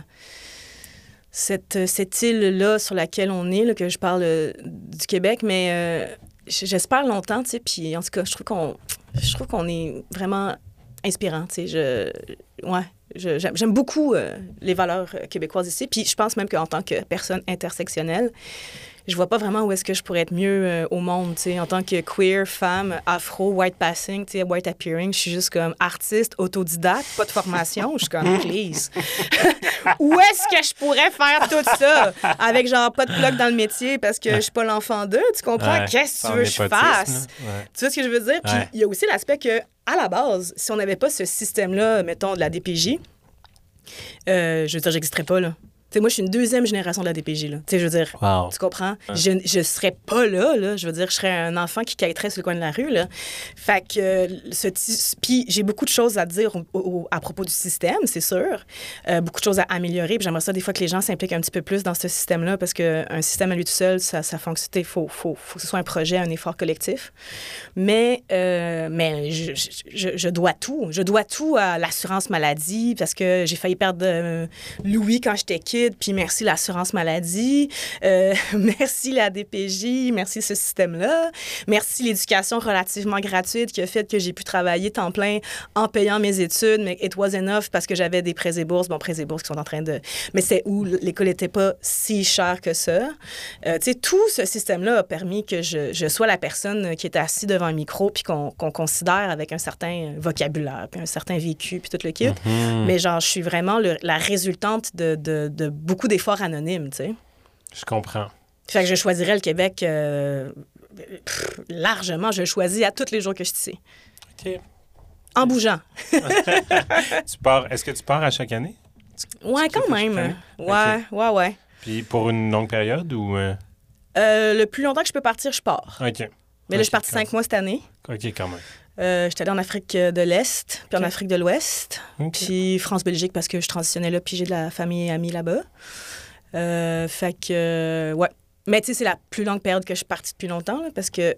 cette, cette île-là sur laquelle on est, là, que je parle euh, du Québec, mais j'espère longtemps, tu sais, puis en tout cas, je trouve qu'on je trouve qu'on est vraiment inspirant, tu sais, je... Ouais, j'aime beaucoup euh, les valeurs euh, québécoises ici, puis je pense même qu'en tant que personne intersectionnelle, je vois pas vraiment où est-ce que je pourrais être mieux euh, au monde, tu sais, en tant que queer, femme, afro, white passing, tu sais, white appearing, je suis juste comme artiste, autodidacte, pas de formation, je suis comme, please. où est-ce que je pourrais faire tout ça? Avec genre pas de plug dans le métier parce que je suis pas l'enfant d'eux, tu comprends? Ouais, Qu'est-ce que tu veux que je fasse? Ouais. Tu vois ce que je veux dire? Puis il y a aussi l'aspect que, à la base, si on n'avait pas ce système-là, mettons, de la DPJ, euh, je veux dire, j'existerais pas, là. Moi, je suis une deuxième génération de la DPJ, là. Tu sais, je veux dire, Wow. tu comprends? Je, je serais pas là, là. Je veux dire, je serais un enfant qui quêterait sur le coin de la rue, là. Fait que, euh, ce Puis j'ai beaucoup de choses à dire au- au- à propos du système, c'est sûr. Euh, beaucoup de choses à améliorer. J'aimerais ça, des fois, que les gens s'impliquent un petit peu plus dans ce système-là, parce qu'un système à lui tout seul, ça, ça fonctionne. Il faut, faut, faut que ce soit un projet, un effort collectif. Mais, euh, mais je, je- je- je dois tout. Je dois tout à l'assurance maladie, parce que j'ai failli perdre euh, Louis quand j'étais kid, puis merci l'assurance maladie, euh, merci la DPJ, merci ce système-là, merci l'éducation relativement gratuite qui a fait que j'ai pu travailler temps plein en payant mes études, mais it was enough parce que j'avais des prêts et bourses, bon, prêts et bourses qui sont en train de... Mais c'est où l'école n'était pas si chère que ça. Euh, tu sais, tout ce système-là a permis que je, je sois la personne qui était assise devant un micro puis qu'on considère avec un certain vocabulaire, puis un certain vécu, puis tout le kit. Mhm. Mais genre, je suis vraiment le- la résultante de, de- de beaucoup d'efforts anonymes, tu sais. Je comprends. Fait que je choisirais le Québec euh, pff, largement. Je le choisis à tous les jours que je suis ici. OK. En bougeant. Tu pars, est-ce que tu pars à chaque année? Ouais, quand même. Ouais, ouais, ouais. Puis pour une longue période ou. euh, Euh, le plus longtemps que je peux partir, je pars. OK. Mais là, je suis partie cinq mois cette année. OK, quand même. Euh, J'étais allée en Afrique de l'Est, puis en. Afrique de l'Ouest, puis France-Belgique parce que je transitionnais là, puis j'ai de la famille et amis là-bas. Euh, fait que, euh, ouais. Mais tu sais, c'est la plus longue période que je suis partie depuis longtemps, là, parce que,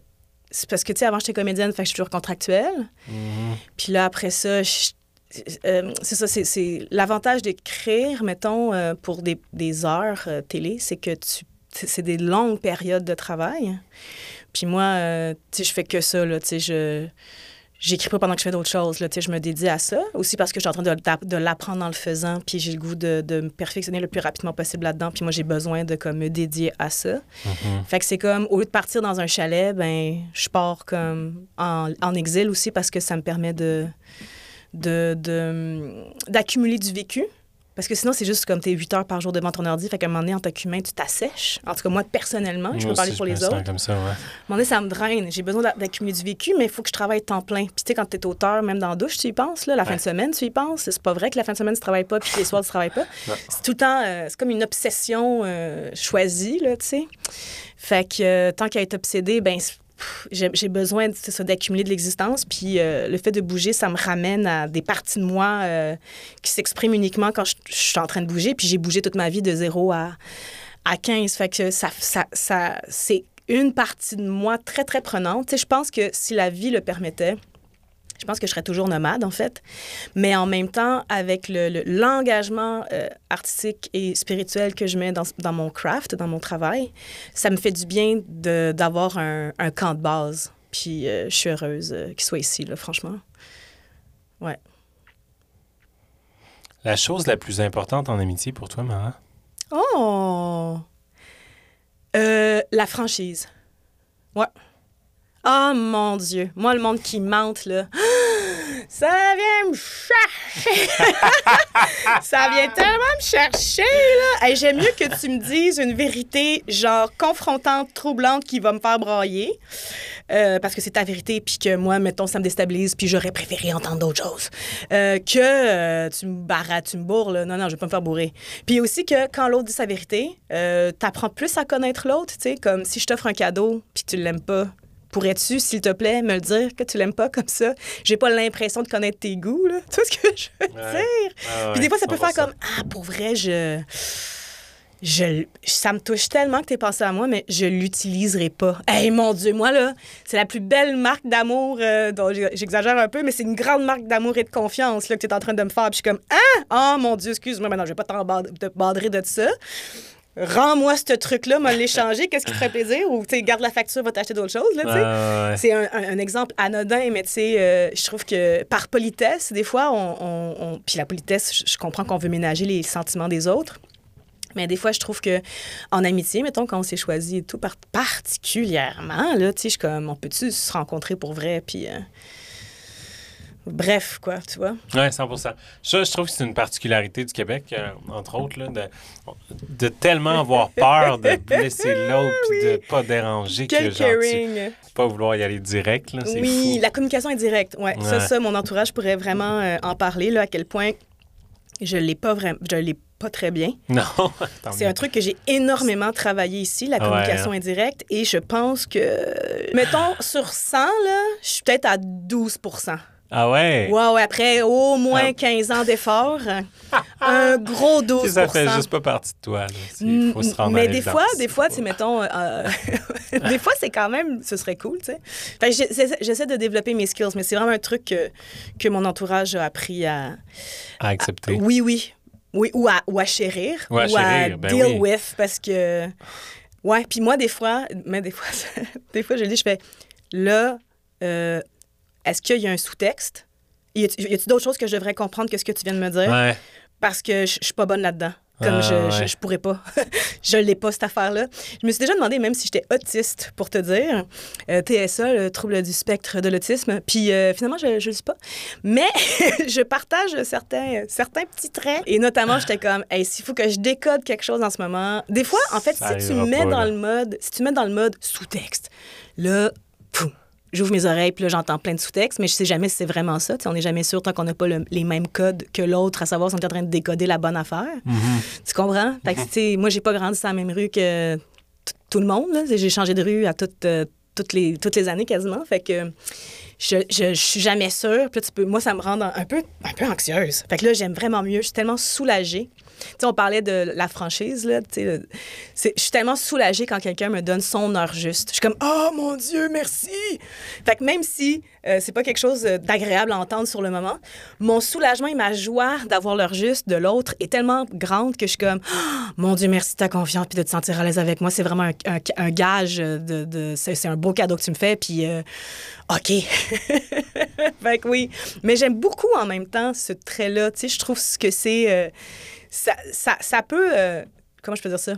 c'est parce que, tu sais, avant, j'étais comédienne, fait que je suis toujours contractuelle. Mhm. Puis là, après ça, je- euh, c'est ça, c'est- c'est l'avantage d'écrire, mettons, euh, pour des, des heures euh, télé, c'est que tu c'est c'est des longues périodes de travail. Puis moi, euh, tu sais, je fais que ça, là, tu sais, je... J'écris pas pendant que je fais d'autres choses, là, je me dédie à ça. Aussi parce que je suis en train de, de l'apprendre en le faisant, puis j'ai le goût de, de me perfectionner le plus rapidement possible là-dedans, puis moi, j'ai besoin de, comme, me dédier à ça. Mhm. Fait que c'est comme, au lieu de partir dans un chalet, ben, je pars comme en, en exil aussi parce que ça me permet de, de, de- d'accumuler du vécu. Parce que sinon, c'est juste comme t'es 8 heures par jour devant ton ordi. Fait qu'à un moment donné, en tant qu'humain, tu t'assèches. En tout cas, moi, personnellement, je Moi peux parler aussi, pour je les autres. comme ça, ouais. À un moment donné, ça me draine. J'ai besoin d'a- d'accumuler du vécu, mais il faut que je travaille temps plein. Puis tu sais, quand t'es auteur, même dans la douche, tu y penses. Là, la fin de semaine, tu y penses. C'est pas vrai que la fin de semaine, tu travailles pas, puis les soirs, tu travailles pas. C'est tout le temps... euh, c'est comme une obsession euh, choisie, là, tu sais. Fait que euh, tant qu'à être obsédé, ben j'ai besoin d'accumuler de l'existence. Puis euh, le fait de bouger, ça me ramène à des parties de moi euh, qui s'expriment uniquement quand je, je suis en train de bouger. Puis j'ai bougé toute ma vie de 0 à, à 15. Fait que ça, ça, ça, c'est une partie de moi très, très prenante. Tu sais, je pense que si la vie le permettait, je pense que je serais toujours nomade, en fait. Mais en même temps, avec le- le- l'engagement euh, artistique et spirituel que je mets dans, dans mon craft, dans mon travail, ça me fait du bien d'avoir un, un camp de base. Puis euh, je suis heureuse euh, qu'il soit ici, là, franchement. La chose la plus importante en amitié pour toi, Mara? Oh! Euh, la franchise. Ouais. Oh mon Dieu. Moi, le monde qui mente, là. Ça vient me chercher. ça vient tellement me chercher, là. Hey, J'aime mieux que tu me dises une vérité, genre, confrontante, troublante, qui va me faire brailler. euh, parce que c'est ta vérité, puis que moi, mettons, ça me déstabilise, puis j'aurais préféré entendre d'autres choses. Euh, que euh, tu me barres, tu me bourres, là. Non, non, je vais pas me faire bourrer. Puis aussi que quand l'autre dit sa vérité, t'apprends plus à connaître l'autre, tu sais, comme si je t'offre un cadeau, puis tu l'aimes pas. Pourrais-tu, s'il te plaît, me le dire que tu l'aimes pas comme ça? J'ai pas l'impression de connaître tes goûts, là. Tu vois ce que je veux Ouais. dire? Ah Puis des fois, ça peut 100%. faire comme Ah, pour vrai, je. Je, ça me touche tellement que tu pensé à moi, mais je l'utiliserai pas. Hey, mon Dieu, moi, là, c'est la plus belle marque d'amour, euh, dont j'exagère un peu, mais c'est une grande marque d'amour et de confiance là, que tu es en train de me faire. Puis je suis comme Ah, oh mon Dieu, excuse-moi, maintenant, je vais pas te badrer de ça. Rends-moi ce truc-là, me l'échanger, qu'est-ce qui te ferait plaisir? Ou, tu sais, garde la facture, va t'acheter d'autres choses, là. Ah, ouais. C'est un, un- un exemple anodin, mais tu sais, euh, je trouve que par politesse, des fois, on. on- on- puis la politesse, je, comprends qu'on veut ménager les sentiments des autres. Mais des fois, je trouve que en amitié, mettons, quand on s'est choisi et tout, par- particulièrement, là, tu sais, je suis comme, on peut-tu se rencontrer pour vrai? Puis. euh, Bref, quoi, tu vois. Oui, 100% Ça, je trouve que c'est une particularité du Québec, euh, entre autres, là, de, de tellement avoir peur de blesser l'autre puis de pas déranger que Quel genre, tu- caring! pas vouloir y aller direct. Là, Oui, fou. la communication est directe. Ouais. Ça, Ouais. ça, mon entourage pourrait vraiment euh, en parler, là, à quel point je l'ai pas vraiment, je l'ai pas très bien. Non, C'est un truc que j'ai énormément travaillé ici, la ouais, communication hein. indirecte, et je pense que, mettons, sur 100, là, je suis peut-être à 12 Ah ouais? Ouais, ouais, après au moins Ah. 15 ans d'efforts, un gros 12 Tu sais, ça fait juste pas partie de toi. là. C'est- Il faut se rendre à mais des fois, des fois, tu mettons, euh, des fois, c'est quand même, ce serait cool, tu sais. J'essaie de développer mes skills, mais c'est vraiment un truc que, que mon entourage a appris à... À accepter. Oui, oui. Oui, ou à, ou à chérir. Ou à chérir, ben deal oui. with, parce que... Ouais, puis moi, des fois, mais des fois, des fois, je le dis, je fais, là, euh, est-ce qu'il y a un sous-texte? Y a-tu d'autres choses que je devrais comprendre que ce que tu viens de me dire? Ouais. parce que je suis pas bonne là-dedans. Comme Ah, je, je, ouais. je pourrais pas. je l'ai pas, cette affaire-là. Je me suis déjà demandé, même si j'étais autiste, pour te dire, euh, TSA, le trouble du spectre de l'autisme, puis euh, finalement, je ne le suis pas. Mais je partage certains, certains petits traits. Et notamment, j'étais comme, hey, s'il faut que je décode quelque chose en ce moment. Des fois, en fait, Ça si tu mets pas, dans là. le mode, si tu mets dans le mode sous-texte, là, pouf, J'ouvre mes oreilles, puis là, j'entends plein de sous-textes, mais je sais jamais si c'est vraiment ça. On n'est jamais sûr tant qu'on n'a pas le- les mêmes codes que l'autre, à savoir si on est en train de décoder la bonne affaire. Mm-hmm. Tu comprends? Fait que, tu sais, moi, j'ai pas grandi sur la même rue que tout le monde. J'ai changé de rue à toutes, euh, toutes, les, toutes les années quasiment. Fait que je, je, je suis jamais sûre. Puis là, tu peux, moi, ça me rend un un peu, un peu anxieuse. Fait que là, j'aime vraiment mieux. Je suis tellement soulagée. On parlait de la franchise, là. Je suis tellement soulagée quand quelqu'un me donne son heure juste. Je suis comme, oh mon Dieu, merci! Fait que même si euh, c'est pas quelque chose euh, d'agréable à entendre sur le moment, mon soulagement et ma joie d'avoir l'heure juste de l'autre est tellement grande que je suis comme, Oh, mon Dieu, merci de ta confiance puis de te sentir à l'aise avec moi. C'est vraiment un, gage de. c'est un beau cadeau que tu me fais, puis. euh, OK. fait que oui. Mais j'aime beaucoup en même temps ce trait-là. Je trouve que c'est. euh, ça, ça, ça peut. euh, comment je peux dire ça?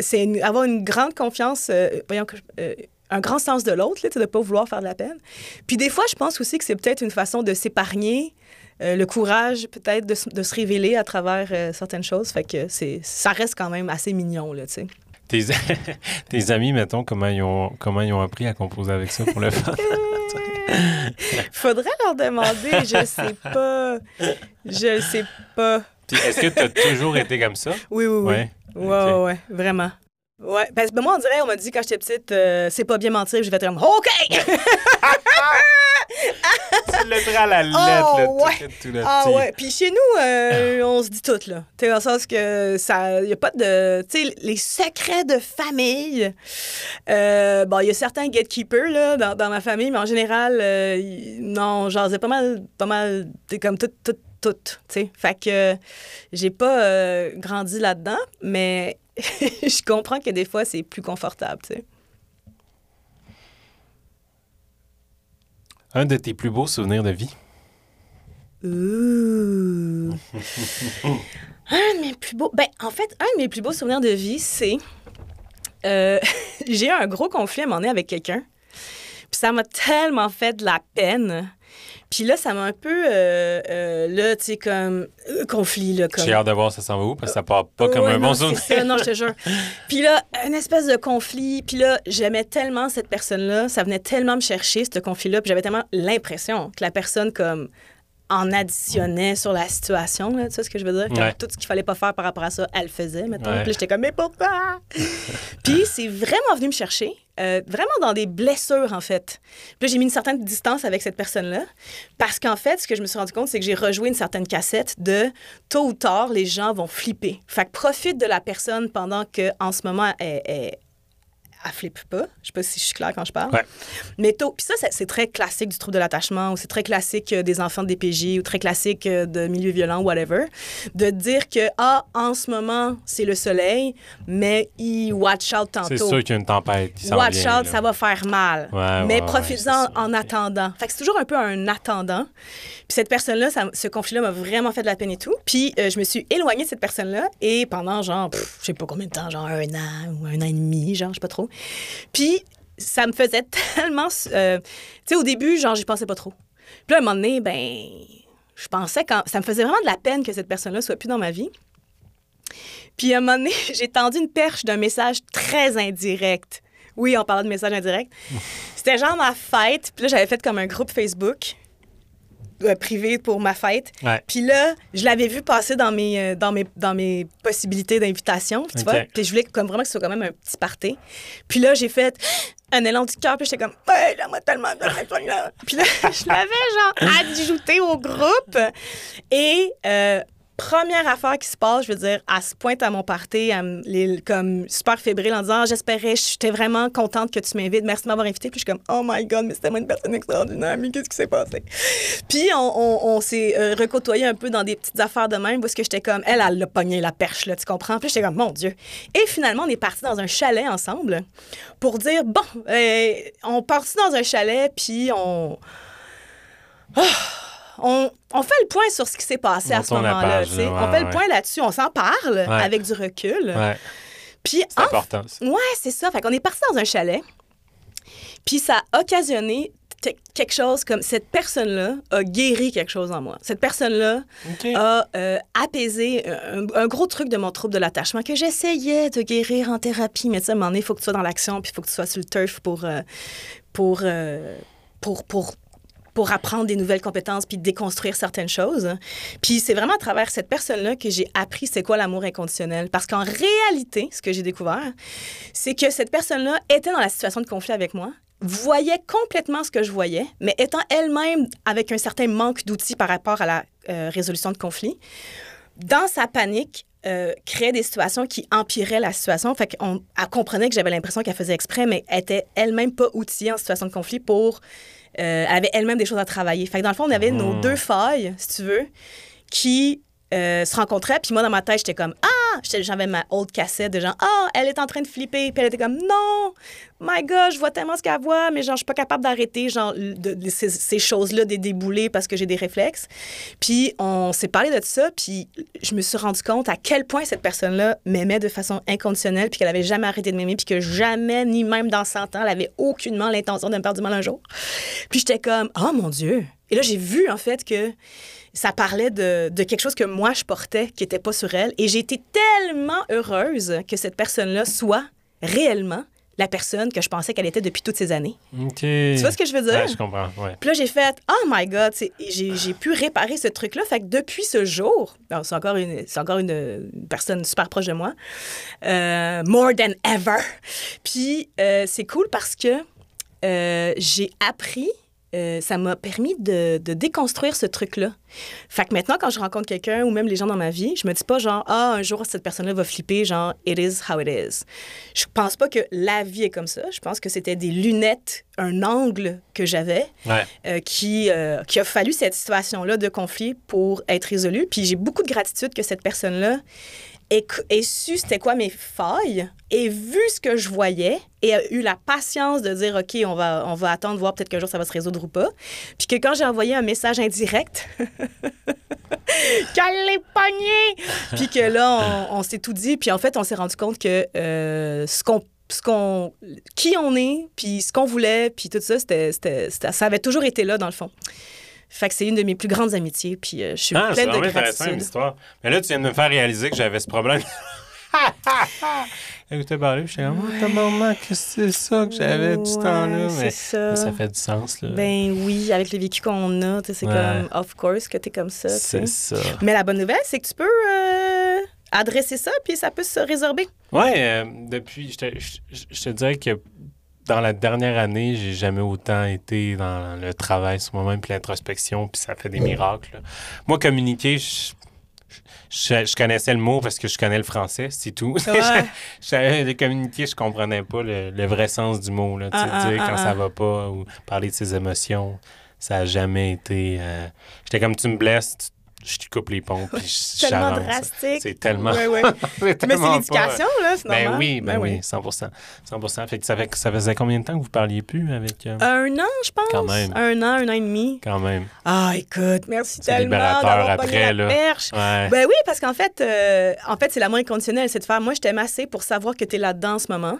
C'est avoir une grande confiance, euh, voyons, euh, un grand sens de l'autre, de ne pas vouloir faire de la peine. Puis des fois, je pense aussi que c'est peut-être une façon de s'épargner. euh, le courage peut-être de, se- de se révéler à travers certaines choses. Fait que c'est, ça reste quand même assez mignon, là, tu sais. Tes, tes amis, mettons, comment ils, ont, comment ils ont appris à composer avec ça pour le faire? Faudrait leur demander, je sais pas. Je sais pas. Puis Est-ce que tu as toujours été comme ça? Oui, oui, oui. Ouais. Ouais, ouais, ouais, vraiment. Ouais, parce que moi, on dirait, on m'a dit quand j'étais petite, euh, c'est pas bien mentir, je vais être comme, OK! Tu le à la lettre, Oh, là, tout- ouais. tout le Ah ouais, puis chez nous, euh, on se dit tout, là. Tu sais, dans le sens que ça, y a pas de, tu sais, les secrets de famille. Euh, bon, il y a certains gatekeepers, là, dans, dans ma famille, mais en général, non, genre, c'est pas mal, pas mal, t'es comme tout, tout, tout, tu sais. Fait que euh, j'ai pas euh, grandi là-dedans, mais je comprends que des fois, c'est plus confortable, tu sais. Un de tes plus beaux souvenirs de vie? Ouh. un de mes plus beaux. Ben, en fait, un de mes plus beaux souvenirs de vie, c'est. euh, j'ai eu un gros conflit à un moment donné avec quelqu'un. Puis ça m'a tellement fait de la peine. Puis là, ça m'a un peu, euh, euh, là, tu sais, comme euh, conflit. Là, comme... J'ai hâte de voir ça s'en va où, parce que ça part pas comme Ouais, un bon souvenir. ça, non, je te jure. Puis là, une espèce de conflit. Puis là, j'aimais tellement cette personne-là. Ça venait tellement me chercher, ce conflit-là. Puis j'avais tellement l'impression que la personne, comme, en additionnait sur la situation, là, tu sais ce que je veux dire? Comme Ouais. Tout ce qu'il fallait pas faire par rapport à ça, elle le faisait. Ouais. Puis j'étais comme, mais pourquoi? Puis c'est vraiment venu me chercher, euh, vraiment dans des blessures, en fait. Là, j'ai mis une certaine distance avec cette personne-là, parce qu'en fait, ce que je me suis rendu compte, c'est que j'ai rejoué une certaine cassette de tôt ou tard, les gens vont flipper. Fait que profite de la personne pendant que en ce moment, elle, elle, elle flippe pas. Je sais pas si je suis claire quand je parle. Ouais. Mais tôt, puis ça, c'est- très classique du trouble de l'attachement, ou c'est très classique euh, des enfants de DPJ, ou très classique euh, de milieux violents, whatever, de dire que, ah, en ce moment, c'est le soleil, mais il watch out tantôt. C'est sûr qu'il y a une tempête Watch vient, out, là. ça va faire mal. Ouais, mais ouais, ça. en attendant. Fait que c'est toujours un peu un attendant. Puis cette personne-là, ce conflit-là m'a vraiment fait de la peine et tout. Puis euh, je me suis éloignée de cette personne-là et pendant genre, je sais pas combien de temps, genre un an ou un an et demi, genre, je sais pas trop. Puis ça me faisait tellement. euh, tu sais, au début, genre, j'y pensais pas trop. Puis là, à un moment donné, ben, je pensais quand. Ça me faisait vraiment de la peine que cette personne-là soit plus dans ma vie. Puis à un moment donné, j'ai tendu une perche d'un message très indirect. Oui, on parlait de message indirect. C'était genre ma fête. Puis là, j'avais fait comme un groupe Facebook euh, privé pour ma fête. Ouais. Puis là, je l'avais vu passer dans mes, euh, dans mes, dans mes possibilités d'invitation, tu vois. Puis je voulais comme vraiment que ce soit quand même un petit party. Puis là, j'ai fait un élan du cœur, puis j'étais comme, ouais, j'aimerais tellement bien cette là Puis là, je l'avais genre adjouté au groupe. Et euh, première affaire qui se passe, je veux dire, elle se pointe à mon party, elle comme super fébrile en disant, Ah, j'espérais, j'étais vraiment contente que tu m'invites, merci de m'avoir invité. Puis je suis comme, oh my god, mais c'était tellement une personne extraordinaire, mais qu'est-ce qui s'est passé? Puis on, s'est euh, recotoyé un peu dans des petites affaires de même, parce que j'étais comme, elle, elle l'a pogné la perche, là, tu comprends? Puis j'étais comme, mon Dieu. Et finalement, on est parti dans un chalet ensemble pour dire, bon, euh, on partit dans un chalet, puis on. Ah! On, on fait le point sur ce qui s'est passé On à ce moment-là. page, tu sais. là, ouais, on fait le point là-dessus, on s'en parle avec du recul. Ouais, Puis c'est en important, ça. Ouais, c'est ça. Fait qu'on est parti dans un chalet. Puis ça a occasionné quelque chose comme cette personne-là a guéri quelque chose en moi. Cette personne-là a euh, apaisé un, un gros truc de mon trouble de l'attachement que j'essayais de guérir en thérapie. Mais tu sais, à un moment donné, il faut que tu sois dans l'action, puis il faut que tu sois sur le turf pour, euh, pour, euh, pour, pour, pour apprendre des nouvelles compétences puis déconstruire certaines choses. Puis c'est vraiment à travers cette personne-là que j'ai appris c'est quoi l'amour inconditionnel. Parce qu'en réalité, ce que j'ai découvert, c'est que cette personne-là était dans la situation de conflit avec moi, voyait complètement ce que je voyais, mais étant elle-même avec un certain manque d'outils par rapport à la euh, résolution de conflit, dans sa panique, euh, créait des situations qui empiraient la situation. Fait qu'on comprenait que j'avais l'impression qu'elle faisait exprès, mais était elle-même pas outillée en situation de conflit pour... euh, avait elle-même des choses à travailler. Fait que dans le fond, on avait nos Mhm. deux failles, si tu veux, qui euh, se rencontraient. Puis moi, dans ma tête, j'étais comme Ah! J'avais ma old cassette de genre Ah! elle est en train de flipper. Puis elle était comme Non! My God, je vois tellement ce qu'elle voit, mais genre, je suis pas capable d'arrêter genre, de, ces, choses-là, de débouler parce que j'ai des réflexes. Puis on s'est parlé de ça, puis je me suis rendu compte à quel point cette personne-là m'aimait de façon inconditionnelle, puis qu'elle avait jamais arrêté de m'aimer, puis que jamais, ni même dans 100 ans, elle avait aucunement l'intention de me faire du mal un jour. Puis j'étais comme, oh mon Dieu. Et là, j'ai vu, en fait, que ça parlait de, de quelque chose que moi, je portais, qui n'était pas sur elle. Et j'ai été tellement heureuse que cette personne-là soit réellement la personne que je pensais qu'elle était depuis toutes ces années. Tu vois ce que je veux dire? Ouais, je comprends, ouais. Puis là, j'ai fait Oh my God, j'ai pu réparer ce truc-là. Fait que depuis ce jour, c'est encore, une, c'est encore une, une personne super proche de moi, euh, more than ever. Puis euh, c'est cool parce que euh, j'ai appris, euh, ça m'a permis de, de déconstruire ce truc-là. Fait que maintenant, quand je rencontre quelqu'un ou même les gens dans ma vie, je me dis pas genre, ah, un jour, cette personne-là va flipper, genre, it is how it is. Je pense pas que la vie est comme ça. Je pense que c'était des lunettes, un angle que j'avais Ouais. euh, qui, euh, qui a fallu cette situation-là de conflit pour être résolue. Puis j'ai beaucoup de gratitude que cette personne-là ait su c'était quoi mes failles, ait vu ce que je voyais et a eu la patience de dire OK, on va, on va attendre, voir peut-être qu'un jour ça va se résoudre ou pas. Puis que quand j'ai envoyé un message indirect, qu'elle l'ait pogné! Puis que là, on, s'est tout dit. Puis en fait, on s'est rendu compte que euh, ce qu'on ce qu'on, qui on est, puis ce qu'on voulait, puis tout ça, c'était- ça avait toujours été là, dans le fond. Fait que c'est une de mes plus grandes amitiés, puis euh, je suis Ah, pleine de intéressant, gratitude. l'histoire. Mais là, tu viens de me faire réaliser que j'avais ce problème. Écoutez, parler, j'étais comme, oh, tabarnak, qu'est-ce que c'est ça que j'avais du Ouais, temps-là? c'est Mais ça. ça fait du sens, là. Ben oui, avec le vécu qu'on a, tu sais, c'est Ouais. comme, of course, que t'es comme ça. c'est ça. Mais la bonne nouvelle, c'est que tu peux euh, adresser ça, puis ça peut se résorber. Ouais, euh, depuis, je te, je- je- je te dirais que dans la dernière année, j'ai jamais autant été dans le travail sur moi-même puis l'introspection, puis ça fait des miracles. là. Moi, communiquer, je, je- je connaissais le mot parce que je connais le français, c'est tout. Ouais. je savais communiquer, je comprenais pas le, le vrai sens du mot. Là, tu sais, Ah, ah, dire ah, quand ah. ça va pas ou parler de ses émotions, ça a jamais été. euh, J'étais comme tu me blesses, tu- je te coupe les ponts, puis je- Tellement drastique. C'est tellement. C'est Mais c'est pas- l'éducation, là, c'est normal. ben oui, ben, oui, 100 100 Fait que ça, fait, ça faisait combien de temps que vous parliez plus avec... euh, Un an, je pense. Quand même. Un an, un an et demi. Quand même. Ah, écoute, merci C'est tellement d'avoir après, la là. perche. Ouais. Ben oui, parce qu'en fait, euh, en fait, c'est l'amour inconditionnel, c'est de faire. Moi, je t'aime assez pour savoir que tu es là-dedans en ce moment.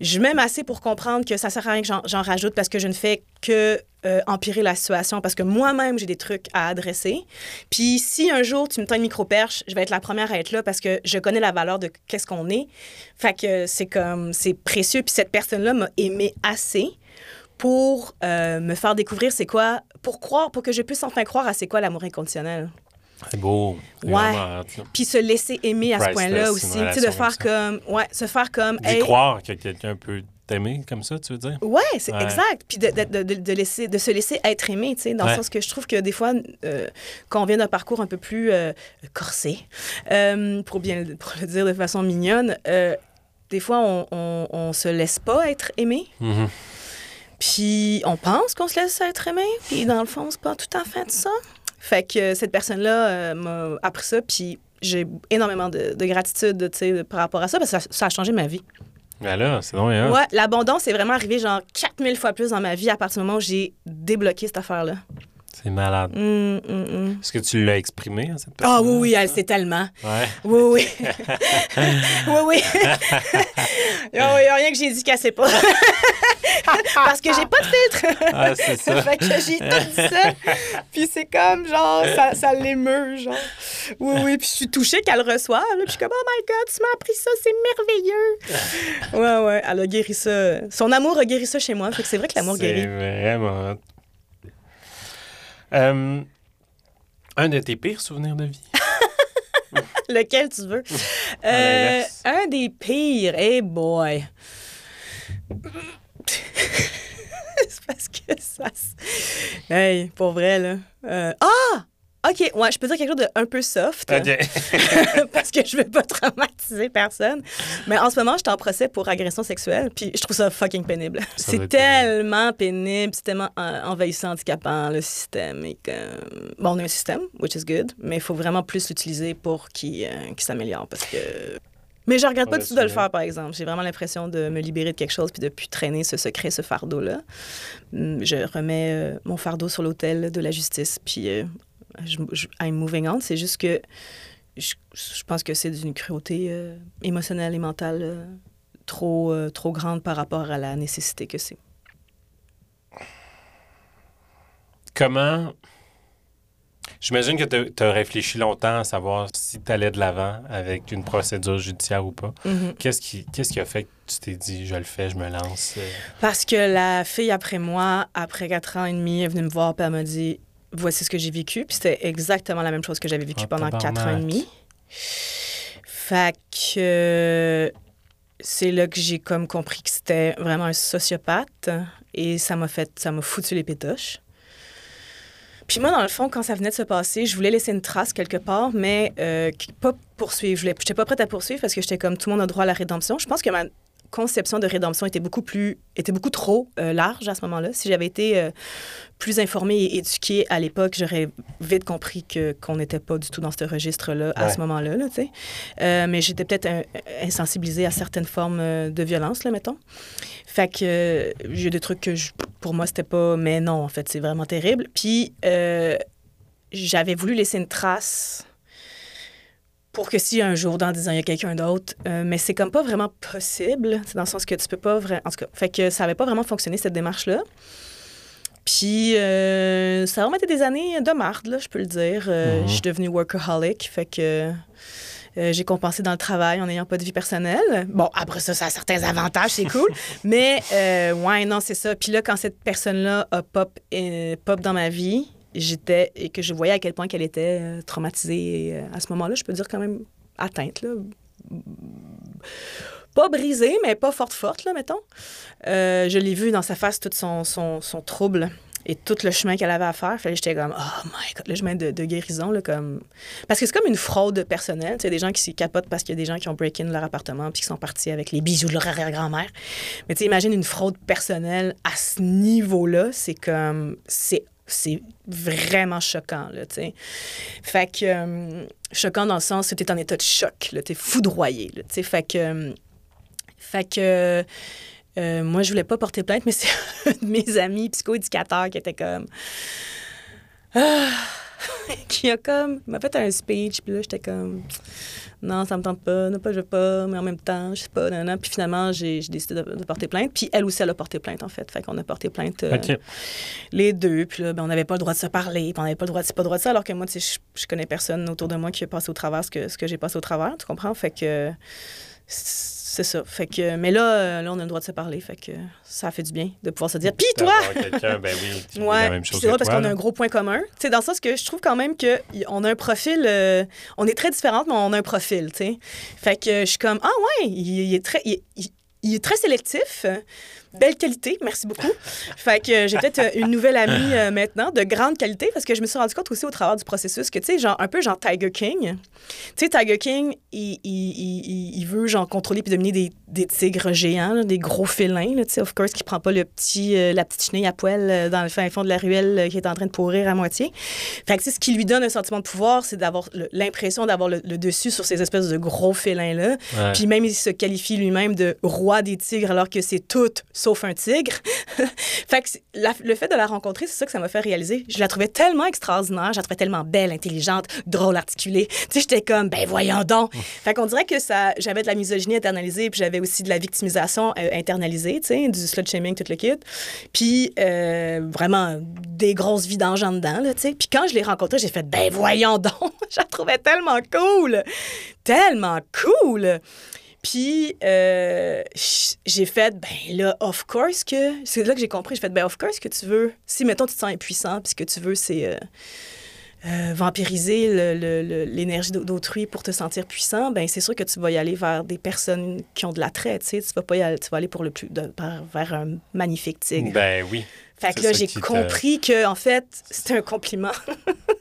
Je m'aime assez pour comprendre que ça sert à rien que j'en- rajoute parce que je ne fais que euh, empirer la situation parce que moi-même, j'ai des trucs à adresser. Puis si un jour tu me tends une micro-perche, je vais être la première à être là parce que je connais la valeur de qu'est-ce qu'on est. Fait que c'est comme, c'est précieux. Puis cette personne-là m'a aimé assez pour euh, me faire découvrir c'est quoi, pour croire, pour que je puisse enfin croire à c'est quoi l'amour inconditionnel. C'est beau. Ouais. Puis se laisser aimer à ce point-là aussi. Tu sais, de faire comme comme. Ouais, se faire comme. D'y hey, croire que quelqu'un peut t'aimer comme ça, tu veux dire? Ouais, c'est Ouais. exact. Puis de, de, de, de laisser, de se laisser être aimé, tu sais, dans Ouais. le sens que je trouve que des fois, euh, quand on vient d'un parcours un peu plus euh, corsé, euh, pour bien le- pour le dire de façon mignonne, des fois, on, on, on se laisse pas être aimé. Mhm. Puis on pense qu'on se laisse être aimé, puis dans le fond, c'est pas tout à fait ça. Fait que cette personne-là euh, m'a appris ça, puis j'ai énormément de, de gratitude, par rapport à ça, parce que ça, ça a changé ma vie. Ben là, c'est donc bien. Ouais, l'abondance est vraiment arrivé genre 4000 fois plus dans ma vie à partir du moment où j'ai débloqué cette affaire-là. C'est malade. Hum, hum, hum. Est-ce que tu l'as exprimé à cette personne? Ah oui, oui, elle sait tellement. Ouais. Oui, oui. oui, oui. Il n'y a rien que j'ai dit qu'elle sait pas. Parce que j'ai pas de filtre. Ah, c'est ça. fait que j'ai tout dit ça. Puis c'est comme, genre, ça, ça l'émeut, genre. Oui, oui. Puis je suis touchée qu'elle le reçoive. là. Puis je suis comme, oh my God, tu m'as appris ça, c'est merveilleux. ouais, ouais. Elle a guéri ça. Son amour a guéri ça chez moi. Fait que c'est vrai que l'amour C'est guérit. vraiment hot. Euh, un de tes pires souvenirs de vie? Lequel tu veux? Euh, un des pires. Hey boy. c'est parce que ça. Hey, pour vrai, là. Euh, Ah! OK, ouais, je peux dire quelque chose de un peu soft. OK. parce que je veux pas traumatiser personne. Mais en ce moment, je suis en procès pour agression sexuelle, puis je trouve ça fucking pénible. C'est tellement pénible, c'est tellement envahissant, handicapant, le système. Et que... Bon, on a un système, which is good, mais il faut vraiment plus l'utiliser pour qu'il euh, s'améliore, parce que... Mais je regrette pas du tout de le faire, par exemple. J'ai vraiment l'impression de me libérer de quelque chose puis de plus traîner ce secret, ce fardeau-là. Hum, Je remets euh, mon fardeau sur l'autel de la justice, puis euh, je, je, I'm moving on. C'est juste que je, je pense que c'est d'une cruauté euh, émotionnelle et mentale euh, trop, euh, trop grande par rapport à la nécessité que c'est. Comment. J'imagine que tu as réfléchi longtemps à savoir si tu allais de l'avant avec une procédure judiciaire ou pas. Mhm. Qu'est-ce qui, qu'est-ce qui a fait que tu t'es dit, je le fais, je me lance? Parce que la fille après moi, après quatre ans et demi, est venue me voir et elle m'a dit Voici ce que j'ai vécu. Puis c'était exactement la même chose que j'avais vécu Oh, pendant quatre ans et demi. Fait que euh, c'est là que j'ai comme compris que c'était vraiment un sociopathe et ça m'a fait, ça m'a foutu les pétoches. Puis moi, dans le fond, quand ça venait de se passer, je voulais laisser une trace quelque part, mais euh, pas poursuivre. Je n'étais pas prête à poursuivre parce que j'étais comme tout le monde a droit à la rédemption. Je pense que ma conception de rédemption était beaucoup plus, était beaucoup trop euh, large à ce moment-là. Si j'avais été euh, plus informée et éduquée à l'époque, j'aurais vite compris que qu'on n'était pas du tout dans ce registre-là à Ouais. ce moment-là, là. Euh, mais j'étais peut-être insensibilisée à certaines formes de violence, là, mettons. Fait que j'ai des trucs que je- pour moi c'était pas, mais non, en fait, c'est vraiment terrible. Puis j'avais voulu laisser une trace pour que si un jour, dans 10 ans, il y a quelqu'un d'autre, euh, mais c'est comme pas vraiment possible. C'est dans le sens que tu peux pas vraiment. En tout cas, fait que ça avait pas vraiment fonctionné, cette démarche-là. Puis, euh, ça a vraiment été des années de marde, là, je peux le dire. Euh, Mhm. Je suis devenue workaholic, fait que j'ai compensé dans le travail en n'ayant pas de vie personnelle. Bon, après ça, ça a certains avantages, c'est cool. mais, ouais, non, c'est ça. Puis là, quand cette personne-là a pop, pop dans ma vie, j'étais, et que je voyais à quel point qu'elle était euh, traumatisée. Et, euh, à ce moment-là, je peux dire quand même atteinte, là. Pas brisée, mais pas forte, forte, là, mettons. Euh, je l'ai vu dans sa face, tout son, son, trouble et tout le chemin qu'elle avait à faire. J'étais comme, oh my God, le chemin de, guérison, là, comme... Parce que c'est comme une fraude personnelle. Tu sais, des gens qui s'y capotent parce qu'il y a des gens qui ont break-in leur appartement puis qui sont partis avec les bijoux de leur arrière-grand-mère. Mais tu sais, imagine une fraude personnelle à ce niveau-là. C'est comme... C'est c'est vraiment choquant, là, tu sais. Fait que... euh, choquant dans le sens que t'es en état de choc, là. T'es foudroyé, là, tu sais. Fait que... euh, fait que... euh, moi, je voulais pas porter plainte, mais c'est un de mes amis psychoéducateurs qui était comme. Ah! qui a comme. m'a fait un speech, puis là, j'étais comme. Non, ça me tente pas, non, pas, je veux pas, mais en même temps, je sais pas, non, non. Puis finalement, j'ai décidé de, de porter plainte. Puis elle aussi, elle a porté plainte, en fait. Fait qu'on a porté plainte euh, les deux. Puis là, ben, on n'avait pas le droit de se parler, puis on n'avait pas le droit de, pas le droit de ça, alors que moi, tu sais, je, je connais personne autour de moi qui a passé au travers ce que, ce que j'ai passé au travers, tu comprends? Fait que c'est ça. Fait que, mais là, euh, là, on a le droit de se parler. Fait que ça fait du bien de pouvoir se dire. Puis toi! Quelqu'un, ben oui, Ouais, la même puis chose c'est drôle parce qu'on a un gros point commun. Sais, dans le sens que je trouve quand même qu'on a un profil. euh, on est très différentes, mais on a un profil, sais. Fait que je suis comme, ah ouais, il, il est très. Il, il- il est très sélectif. Belle qualité, merci beaucoup. Fait que euh, j'ai peut-être euh, une nouvelle amie euh, maintenant de grande qualité parce que je me suis rendu compte aussi au travers du processus que, tu sais, genre, un peu genre Tiger King. Tu sais, Tiger King, il, il, veut, genre, contrôler puis dominer des, des tigres géants, là, des gros félins, tu sais, of course, qui prend pas le petit, euh, la petite chenille à poil euh, dans le fin fond de la ruelle qui est en train de pourrir à moitié. Fait que, ce qui lui donne un sentiment de pouvoir, c'est d'avoir l'impression d'avoir le, le dessus sur ces espèces de gros félins-là. Ouais. Puis même, il se qualifie lui-même de roi des tigres alors que c'est tout sauf un tigre. fait que la- le fait de la rencontrer, c'est ça que ça m'a fait réaliser. Je la trouvais tellement extraordinaire, je la trouvais tellement belle, intelligente, drôle, articulée. Tu sais, j'étais comme, ben voyons donc. fait qu'on dirait que ça, j'avais de la misogynie internalisée, puis j'avais aussi de la victimisation euh, internalisée, tu sais, du slut shaming, tout le kit. Puis euh, vraiment des grosses vidanges en dedans, là, tu sais. Puis quand je l'ai rencontrée, j'ai fait, ben voyons donc. je la trouvais tellement cool. Tellement cool. Puis, euh, j'ai fait, ben là, of course que. C'est là que j'ai compris. J'ai fait, ben, of course que tu veux. Si, mettons, tu te sens impuissant, puis ce que tu veux, c'est euh, euh, vampiriser l'énergie d'au- d'autrui pour te sentir puissant, ben c'est sûr que tu vas y aller vers des personnes qui ont de l'attrait, tu sais. Tu vas pas y aller, tu vas aller pour le plus, vers un magnifique tigre. Ben oui. Fait que là, j'ai compris que, en fait, c'était un compliment.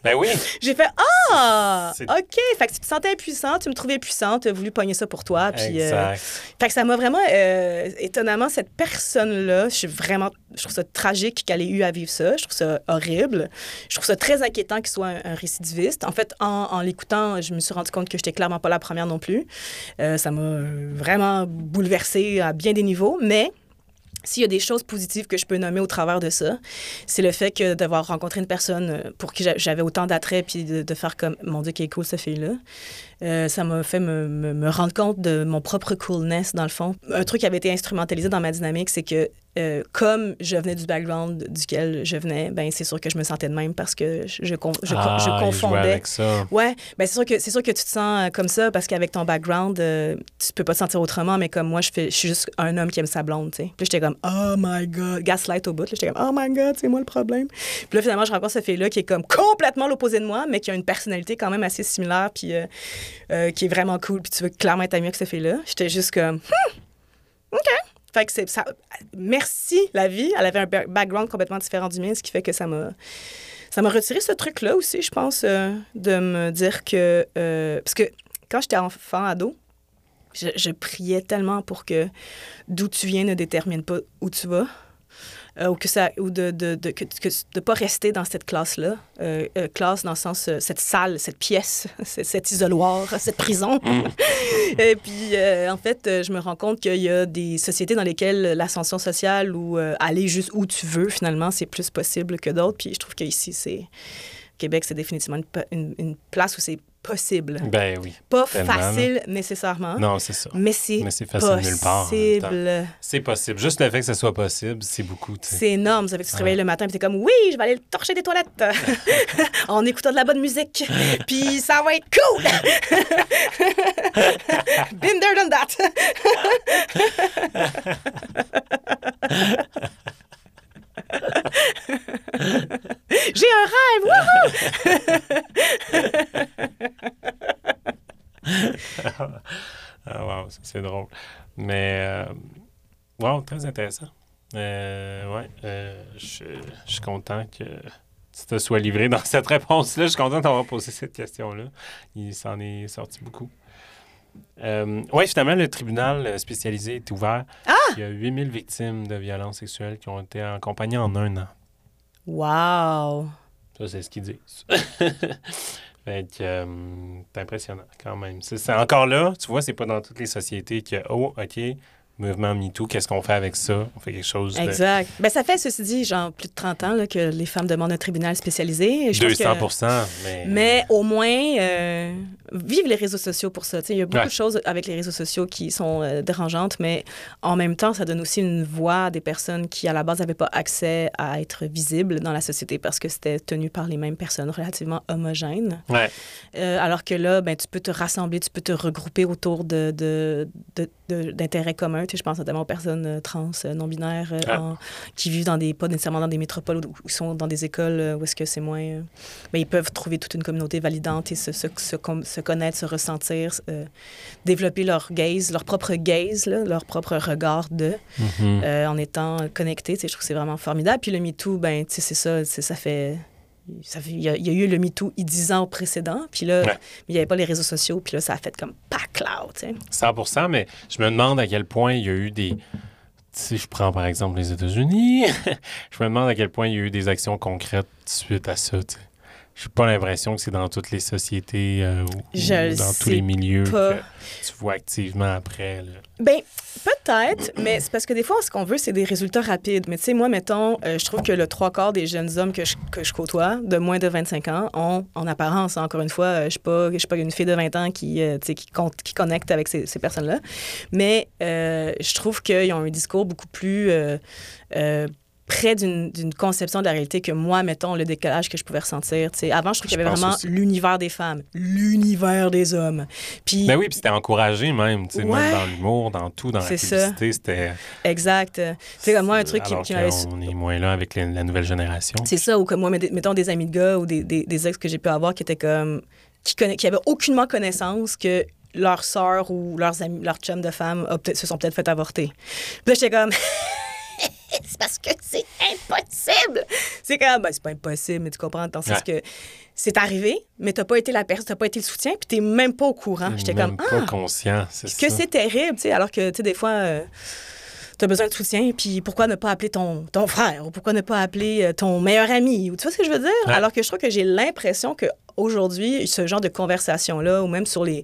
Ben oui. J'ai fait Ah! OK. Fait que tu te sentais impuissant, tu me trouvais puissante, tu as voulu pogner ça pour toi. Puis, euh, Exact. fait que ça m'a vraiment. euh, étonnamment, cette personne-là, je suis vraiment. Je trouve ça tragique qu'elle ait eu à vivre ça. Je trouve ça horrible. Je trouve ça très inquiétant qu'il soit un, un récidiviste. En fait, en, en l'écoutant, je me suis rendu compte que j'étais clairement pas la première non plus. Euh, ça m'a vraiment bouleversée à bien des niveaux. Mais. S'il y a des choses positives que je peux nommer au travers de ça, c'est le fait que d'avoir rencontré une personne euh, pour qui j'a- j'avais autant d'attrait, puis de, de faire comme, mon Dieu, qui est cool, cette fille-là. Euh, ça m'a fait me, me- me rendre compte de mon propre coolness, dans le fond. Un truc qui avait été instrumentalisé dans ma dynamique, c'est que euh, comme je venais du background duquel je venais, ben c'est sûr que je me sentais de même parce que je, je, je, ah, je confondais. avec ça. Ouais, ben c'est sûr que c'est sûr que tu te sens euh, comme ça parce qu'avec ton background, euh, tu peux pas te sentir autrement. Mais comme moi, je fais, je suis juste un homme qui aime sa blonde, tu sais. Puis j'étais comme oh my god, gaslight au bout. J'étais comme oh my god, c'est moi le problème. Puis là, finalement, je rencontre cette fille là qui est comme complètement l'opposé de moi, mais qui a une personnalité quand même assez similaire, puis euh, euh, qui est vraiment cool. Puis tu veux clairement être amie avec cette fille là. J'étais juste comme Hmm, ok. Fait que ça. Merci la vie. Elle avait un ba- background complètement différent du mien, ce qui fait que ça m'a ça m'a retiré ce truc-là aussi, je pense, euh, de me dire que... euh, parce que quand j'étais enfant, ado, je priais tellement pour que d'où tu viens ne détermine pas où tu vas. Euh, ou que ça ou de de, de, que, que- de pas rester dans cette classe là classe dans le sens euh, cette salle cette pièce cet, isoloir cette prison. Et puis euh, en fait euh, je me rends compte qu'il y a des sociétés dans lesquelles l'ascension sociale ou euh, aller juste où tu veux finalement c'est plus possible que d'autres. Puis je trouve qu'ici c'est Québec, c'est définitivement une, pe- une- une place où c'est possible. Ben oui. Pas tellement, facile nécessairement, Non, c'est ça. mais c'est facile nulle part. C'est possible. Juste le fait que ce soit possible, c'est beaucoup. tu. C'est énorme. Ça fait que tu te réveilles le matin et t'es comme, oui, je vais aller torcher des toilettes en écoutant de la bonne musique. Puis ça va être cool. Been there, done that. J'ai un rêve. Ah, wow, c'est drôle. Mais, euh, wow, très intéressant. Euh, ouais, euh, je suis content que tu te sois livré dans cette réponse-là. Je suis content d'avoir posé cette question-là. Il s'en est sorti beaucoup. Euh, oui, finalement, le tribunal euh, spécialisé est ouvert. Il y a 8000 victimes de violences sexuelles qui ont été accompagnées en un an. Wow. Ça, c'est ce qu'ils disent. fait que, euh, c'est impressionnant quand même. C'est c'est encore là, tu vois, c'est pas dans toutes les sociétés que, oh, OK, mouvement MeToo, qu'est-ce qu'on fait avec ça? On fait quelque chose de Exact. Ben, ça fait, ceci dit, genre plus de 30 ans là, que les femmes demandent un tribunal spécialisé. Je pense que- 200 mais... Mais au moins, euh, vive les réseaux sociaux pour ça. Il y a beaucoup Ouais. de choses avec les réseaux sociaux qui sont euh, dérangeantes, mais en même temps, ça donne aussi une voix à des personnes qui, à la base, n'avaient pas accès à être visibles dans la société parce que c'était tenu par les mêmes personnes relativement homogènes. Ouais, Euh, alors que là, ben, tu peux te rassembler, tu peux te regrouper autour de, de- de- de- d'intérêts communs. Je pense notamment aux personnes euh, trans, euh, non-binaires, euh, Ah. en- qui vivent dans des, pas nécessairement dans des métropoles ou, sont dans des écoles où est-ce que c'est moins... ben, ils peuvent trouver toute une communauté validante et se, se, se, com- se connaître, se ressentir, développer leur gaze, leur propre gaze, là, leur propre regard de, Mhm. en étant connectés. Je trouve que c'est vraiment formidable. Puis le MeToo, ben, c'est ça, ça fait... Il, y a, il y a eu le MeToo il 10 ans précédent, puis là, Ouais. il n'y avait pas les réseaux sociaux, puis là, ça a fait comme pas cloud, tu sais. 100 mais je me demande à quel point il y a eu des... Si je prends par exemple les États-Unis, je me demande à quel point il y a eu des actions concrètes suite à ça. tu sais. J'ai pas l'impression que c'est dans toutes les sociétés euh, ou, Je dans tous les milieux pas. que tu vois activement après. là. Ben, peut-être, mais c'est parce que des fois, ce qu'on veut, c'est des résultats rapides. Mais tu sais, moi, mettons, euh, je trouve que le trois quarts des jeunes hommes que je, que je côtoie, de moins de 25 ans, ont, en apparence, encore une fois, euh, je ne suis pas, je une fille de 20 ans qui, qui, compte, qui connecte avec ces, ces personnes-là, mais je trouve qu'ils ont un discours beaucoup plus... près d'une conception de la réalité que moi, mettons, le décalage que je pouvais ressentir. Tu sais, avant, je trouve qu'il y avait vraiment l'univers des femmes, l'univers des hommes. Puis, Ben oui, puis c'était encouragé même, Ouais. même dans l'humour, dans tout, dans la C'est ça. publicité, c'était... exact. Comme moi, un truc qui, alors qui m'avait... qu'on est moins là avec les- la nouvelle génération. C'est ça, ou comme moi, mettons des amis de gars ou des, des, des ex que j'ai pu avoir qui étaient comme. qui, conna... qui aucunement connaissance que leur sœur ou leurs amis, leurs chums de femmes se sont peut-être fait avorter. Puis là, j'étais comme. c'est parce que c'est impossible! C'est comme, ben, c'est pas impossible, mais tu comprends, dans le sens que c'est arrivé, mais t'as pas été la personne, t'as pas été le soutien, puis t'es même pas au courant. J'étais comme, pas ah, conscient, c'est que ça. c'est terrible, tu sais, alors que, tu sais, des fois, euh, t'as besoin de soutien, puis pourquoi ne pas appeler ton, ton frère, ou pourquoi ne pas appeler euh, ton meilleur ami, ou tu vois ce que je veux dire? Ouais. Alors que je trouve que j'ai l'impression que aujourd'hui, ce genre de conversation-là, ou même sur les,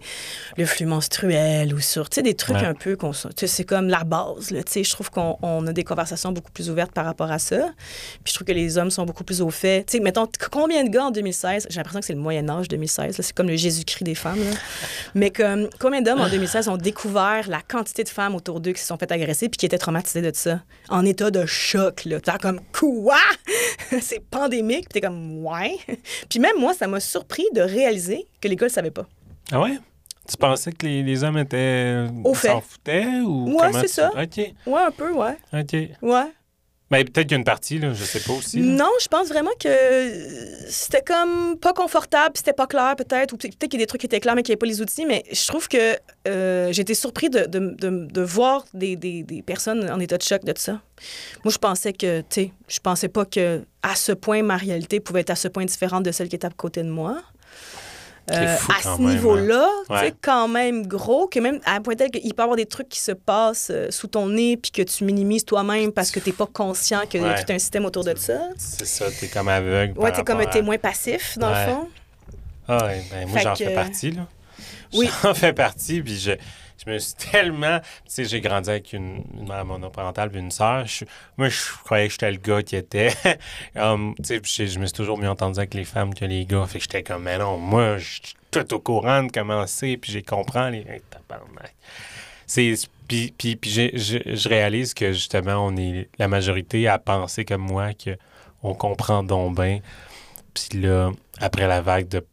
le flux menstruel, ou sur, des trucs Ouais. un peu, qu'on, c'est comme la base, là, je trouve qu'on on a des conversations beaucoup plus ouvertes par rapport à ça, puis je trouve que les hommes sont beaucoup plus au fait. Sais, mettons, combien de gars en 2016, j'ai l'impression que c'est le Moyen-Âge 2016, là, c'est comme le Jésus-Christ des femmes, là. Mais comme, combien d'hommes en 2016 ont découvert la quantité de femmes autour d'eux qui se sont fait agresser puis qui étaient traumatisées de ça, en état de choc, là. Comme, quoi? c'est pandémique. Puis t'es comme, ouais. Puis même moi, ça m'a surpris de réaliser que les gars le savaient pas. Ah ouais? Tu pensais que les, les hommes étaient... Au fait. s'en foutaient ou Ouais, c'est tu- ça. OK, Ouais, un peu, ouais. OK. Ouais. Mais peut-être qu'il y a une partie, là, je sais pas aussi. là. Non, je pense vraiment que euh, c'était comme pas confortable, puis c'était pas clair peut-être, ou peut- peut-être qu'il y a des trucs qui étaient clairs mais qu'il n'y avait pas les outils, mais je trouve que euh, j'ai été surpris de, de, de- de voir des, des, des personnes en état de choc de ça. Moi, je pensais que, tu sais, je pensais pas que à ce point ma réalité pouvait être à ce point différente de celle qui était à côté de moi. Fou à ce même, niveau-là, tu sais, Ouais. quand même gros, que même à un point tel qu'il peut y avoir des trucs qui se passent euh, sous ton nez puis que tu minimises toi-même parce que tu n'es pas conscient qu'il y a Ouais. tout un système autour de ça. C'est ça, t'es comme aveugle. Ouais, par t'es comme un à- témoin passif, dans Ouais. le fond. Ah ouais, ben, moi, j'en que- fais partie, là. Oui. J'en fais partie, puis je, je me suis tellement... Tu sais, j'ai grandi avec une, une mère monoparentale puis une sœur. Moi, je croyais que j'étais le gars qui était... um, tu sais, je, me suis toujours mieux entendu avec les femmes que les gars. Fait que j'étais comme, mais non, moi, je suis tout au courant de comment c'est, puis j'ai comprends les... Hey. C'est... Puis, puis, puis je réalise que, justement, on est la majorité à penser comme moi que on comprend donc bien. Puis là, après la vague de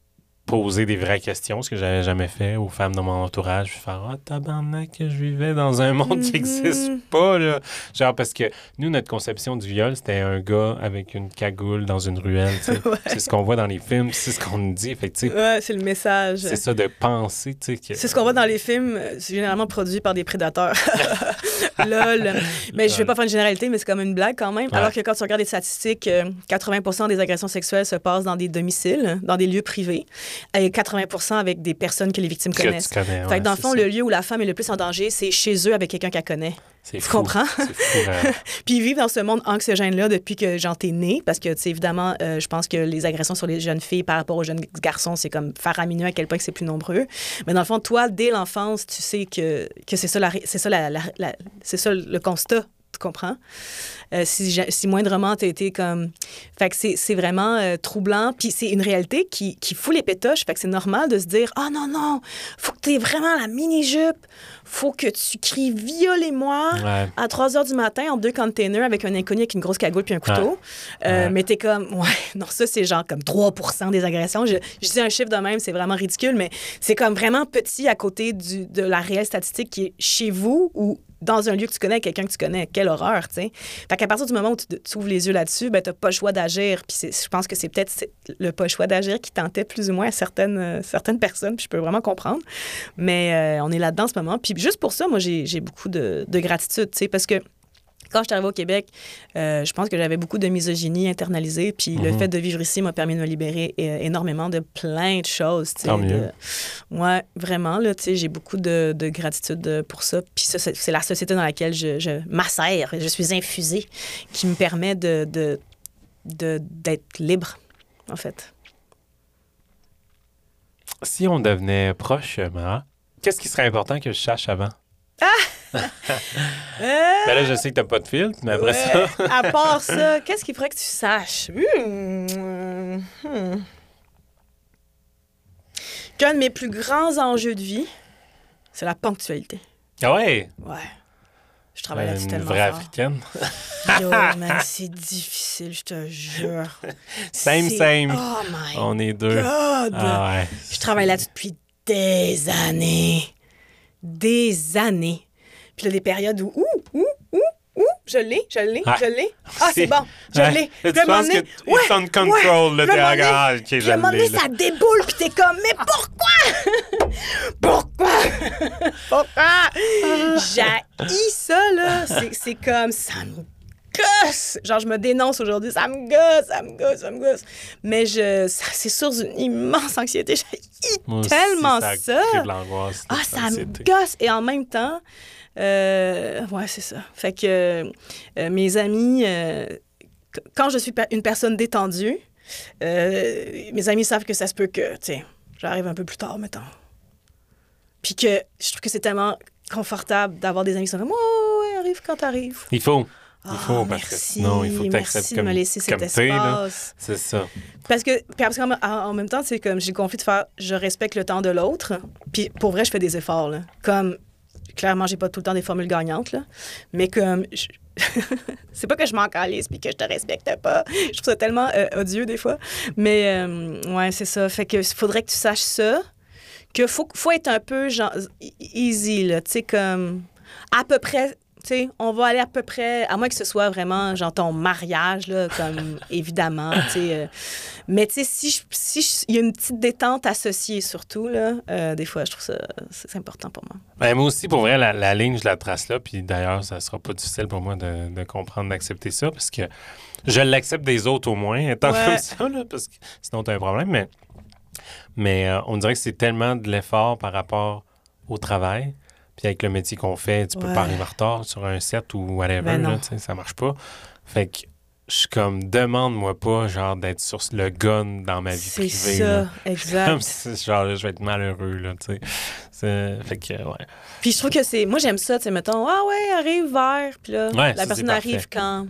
poser des vraies questions, ce que j'avais jamais fait aux femmes dans mon entourage, puis faire Ah, tabarnak, que je vivais dans un monde qui n'existe pas, là. Genre, parce que nous, notre conception du viol, c'était un gars avec une cagoule dans une ruelle, tu sais. Ouais. C'est ce qu'on voit dans les films, c'est ce qu'on nous dit. Fait sais, Ouais, c'est le message. c'est ça de penser, tu sais. que- C'est ce qu'on voit dans les films, euh, c'est généralement produit par des prédateurs. Lol. Mais je vais pas faire une généralité, mais c'est comme une blague quand même. Ouais. Alors que quand tu regardes les statistiques, euh, 80% des agressions sexuelles se passent dans des domiciles, dans des lieux privés, et 80% avec des personnes que les victimes que connaissent. tu connais. Fait ouais, que dans le fond, ça. le lieu où la femme est le plus en danger, c'est chez eux avec quelqu'un qu'elle connaît. C'est Tu fou. comprends? Fou. hein. Puis ils vivent dans ce monde anxiogène-là depuis que j'en t'ai né, parce que, tu sais, évidemment, euh, je pense que les agressions sur les jeunes filles par rapport aux jeunes garçons, c'est comme faramineux à quel point que c'est plus nombreux. Mais dans le fond, toi, dès l'enfance, tu sais que, que c'est ça, la, c'est ça, la, la- la- c'est ça le constat. Tu comprends? Euh, si, si moindrement t'as été comme. Fait que c'est, vraiment euh, troublant. Puis c'est une réalité qui, qui fout les pétoches. Fait que c'est normal de se dire Ah non, non, faut que t'aies vraiment la mini-jupe. Faut que tu cries violez-moi Ouais. à 3 h du matin en deux containers avec un inconnu avec une grosse cagoule puis un couteau. Euh, Ouais. Mais t'es comme, ouais, non, ça, c'est genre comme 3% des agressions. Je, je dis un chiffre de même, c'est vraiment ridicule, mais c'est comme vraiment petit à côté du, de la réelle statistique qui est chez vous ou dans un lieu que tu connais, quelqu'un que tu connais. Quelle horreur, tu sais. Fait qu'à partir du moment où tu, tu ouvres les yeux là-dessus, ben, t'as pas le choix d'agir. Puis je pense que c'est peut-être le pas le choix d'agir qui tentait plus ou moins à certaines, euh, certaines personnes, puis je peux vraiment comprendre. Mais euh, on est là-dedans en ce moment. Puis juste pour ça, moi, j'ai j'ai beaucoup de, de gratitude, tu sais, parce que quand je suis arrivée au Québec, euh, je pense que j'avais beaucoup de misogynie internalisée. Puis le Mhm. fait de vivre ici m'a permis de me libérer euh, énormément de plein de choses. Tant de- mieux. Ouais, vraiment, là, j'ai beaucoup de, de gratitude pour ça. Puis c'est la société dans laquelle je, je m'assère, je suis infusée, qui me permet de, de, de- d'être libre, en fait. Si on devenait proche, Mara, qu'est-ce qui serait important que je sache avant? Ben là, je sais que t'as pas de filtre, mais après ça... À part ça, qu'est-ce qu'il faudrait que tu saches? Hmm, hmm. Qu'un de mes plus grands enjeux de vie, c'est la ponctualité. Ah ouais! Ouais. Je travaille là-dessus Une tellement vraie fort. africaine. Yo, man, c'est difficile, je te jure. Same, same. Oh my On est deux. God! Ah ouais. Je travaille là-dessus depuis des années. Des années. Puis là, des périodes où, ouh, ouh, ouh, ouh, je l'ai, je l'ai, je l'ai. Ah, c'est bon, je Ouais. l'ai. Là, tu penses que donné- t- it's on control, ouais. là, Puis à un moment donné- ça déboule, puis t'es comme, mais pourquoi? pourquoi? pourquoi? J'haïs ça, là. C'est- C'est comme, ça me gosse. Genre, je me dénonce aujourd'hui, ça me gosse, ça me gosse, ça me gosse. Mais je, ça- c'est source d'une immense anxiété. Aussi, tellement ça. ça. de l'angoisse, Ah, ça me gosse. Et en même temps, euh, ouais, c'est ça. Fait que euh, mes amis, euh, qu- quand je suis une personne détendue, euh, mes amis savent que ça se peut que, tu sais, j'arrive un peu plus tard, mettons. Puis que je trouve que c'est tellement confortable d'avoir des amis qui sont comme, oh, ouais, arrive quand t'arrives. Il faut. Il Ah, faut, parce que merci, sinon, il faut que de me laisser cet espace. C'est ça. Parce que, puis parce qu'en en, même temps, c'est comme j'ai confié de faire, je respecte le temps de l'autre. Puis pour vrai, je fais des efforts. Là. Comme, clairement, j'ai pas tout le temps des formules gagnantes, là. Mais comme, je- c'est pas que je m'en calisse puis que je te respecte pas. Je trouve ça tellement euh, odieux des fois. Mais euh, ouais, c'est ça. Fait que faudrait que tu saches ça. Que faut, faut être un peu genre e- easy, là. Tu sais, comme, à peu près sais, on va aller à peu près, à moins que ce soit vraiment, genre, ton mariage, là, comme, évidemment, tu sais. euh, mais, tu sais, si si il y a une petite détente associée, surtout, là, euh, des fois, je trouve ça, c'est important pour moi. Ben, moi aussi, pour vrai, la, la ligne, je la trace là. Puis d'ailleurs, ça sera pas difficile pour moi de, de comprendre, d'accepter ça. Parce que je l'accepte des autres au moins, étant Ouais. comme ça, là, parce que sinon, tu as un problème. Mais, mais euh, on dirait que c'est tellement de l'effort par rapport au travail. Puis avec le métier qu'on fait, tu peux Ouais. pas arriver en retard sur un set ou whatever. Ben là, tu sais, ça marche pas. Fait que je suis comme, demande-moi pas, genre, d'être sur le gun dans ma vie C'est privée. ça, là. exact. Comme si, genre, je vais être malheureux, là, tu sais. C'est- Fait que, ouais. Puis je trouve que c'est. Moi, j'aime ça, tu sais, mettons, ah ouais, arrive vers. Puis là, Ouais, ça, la c'est personne arrive quand?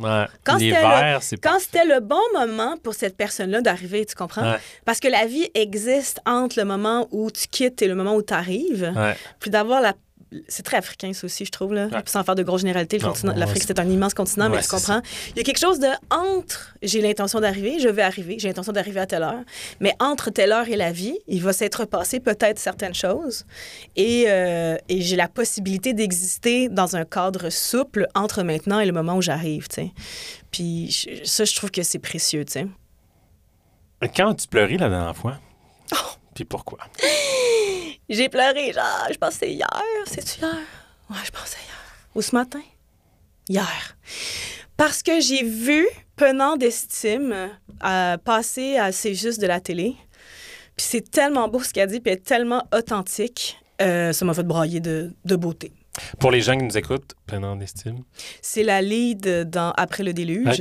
Ouais. Quand c'était le bon moment pour cette personne-là d'arriver, tu comprends? Ouais. Parce que la vie existe entre le moment où tu quittes et le moment où tu arrives. Puis d'avoir la. C'est très africain, ça aussi, je trouve. Là. Ouais. Sans faire de grosses généralités, l'Afrique, c'est- un immense continent, Ouais, mais tu comprends? Il y a quelque chose de entre j'ai l'intention d'arriver, je vais arriver, j'ai l'intention d'arriver à telle heure, mais entre telle heure et la vie, il va s'être passé peut-être certaines choses et, euh, et j'ai la possibilité d'exister dans un cadre souple entre maintenant et le moment où j'arrive, tu sais. Puis ça, je trouve que c'est précieux, tu sais. Quand tu pleurais la dernière fois? Oh! Puis pourquoi? J'ai pleuré, genre, je pense que c'est hier. C'est-tu hier? Ouais, je pense que c'est hier. Ou ce matin? Hier. Parce que j'ai vu Penant d'estime euh, passer à C'est juste de la télé. Puis c'est tellement beau ce qu'elle dit, puis elle est tellement authentique. Euh, ça m'a fait brailler de, de beauté. Pour les gens qui nous écoutent, prenant d'estime? C'est la lead dans Après le déluge.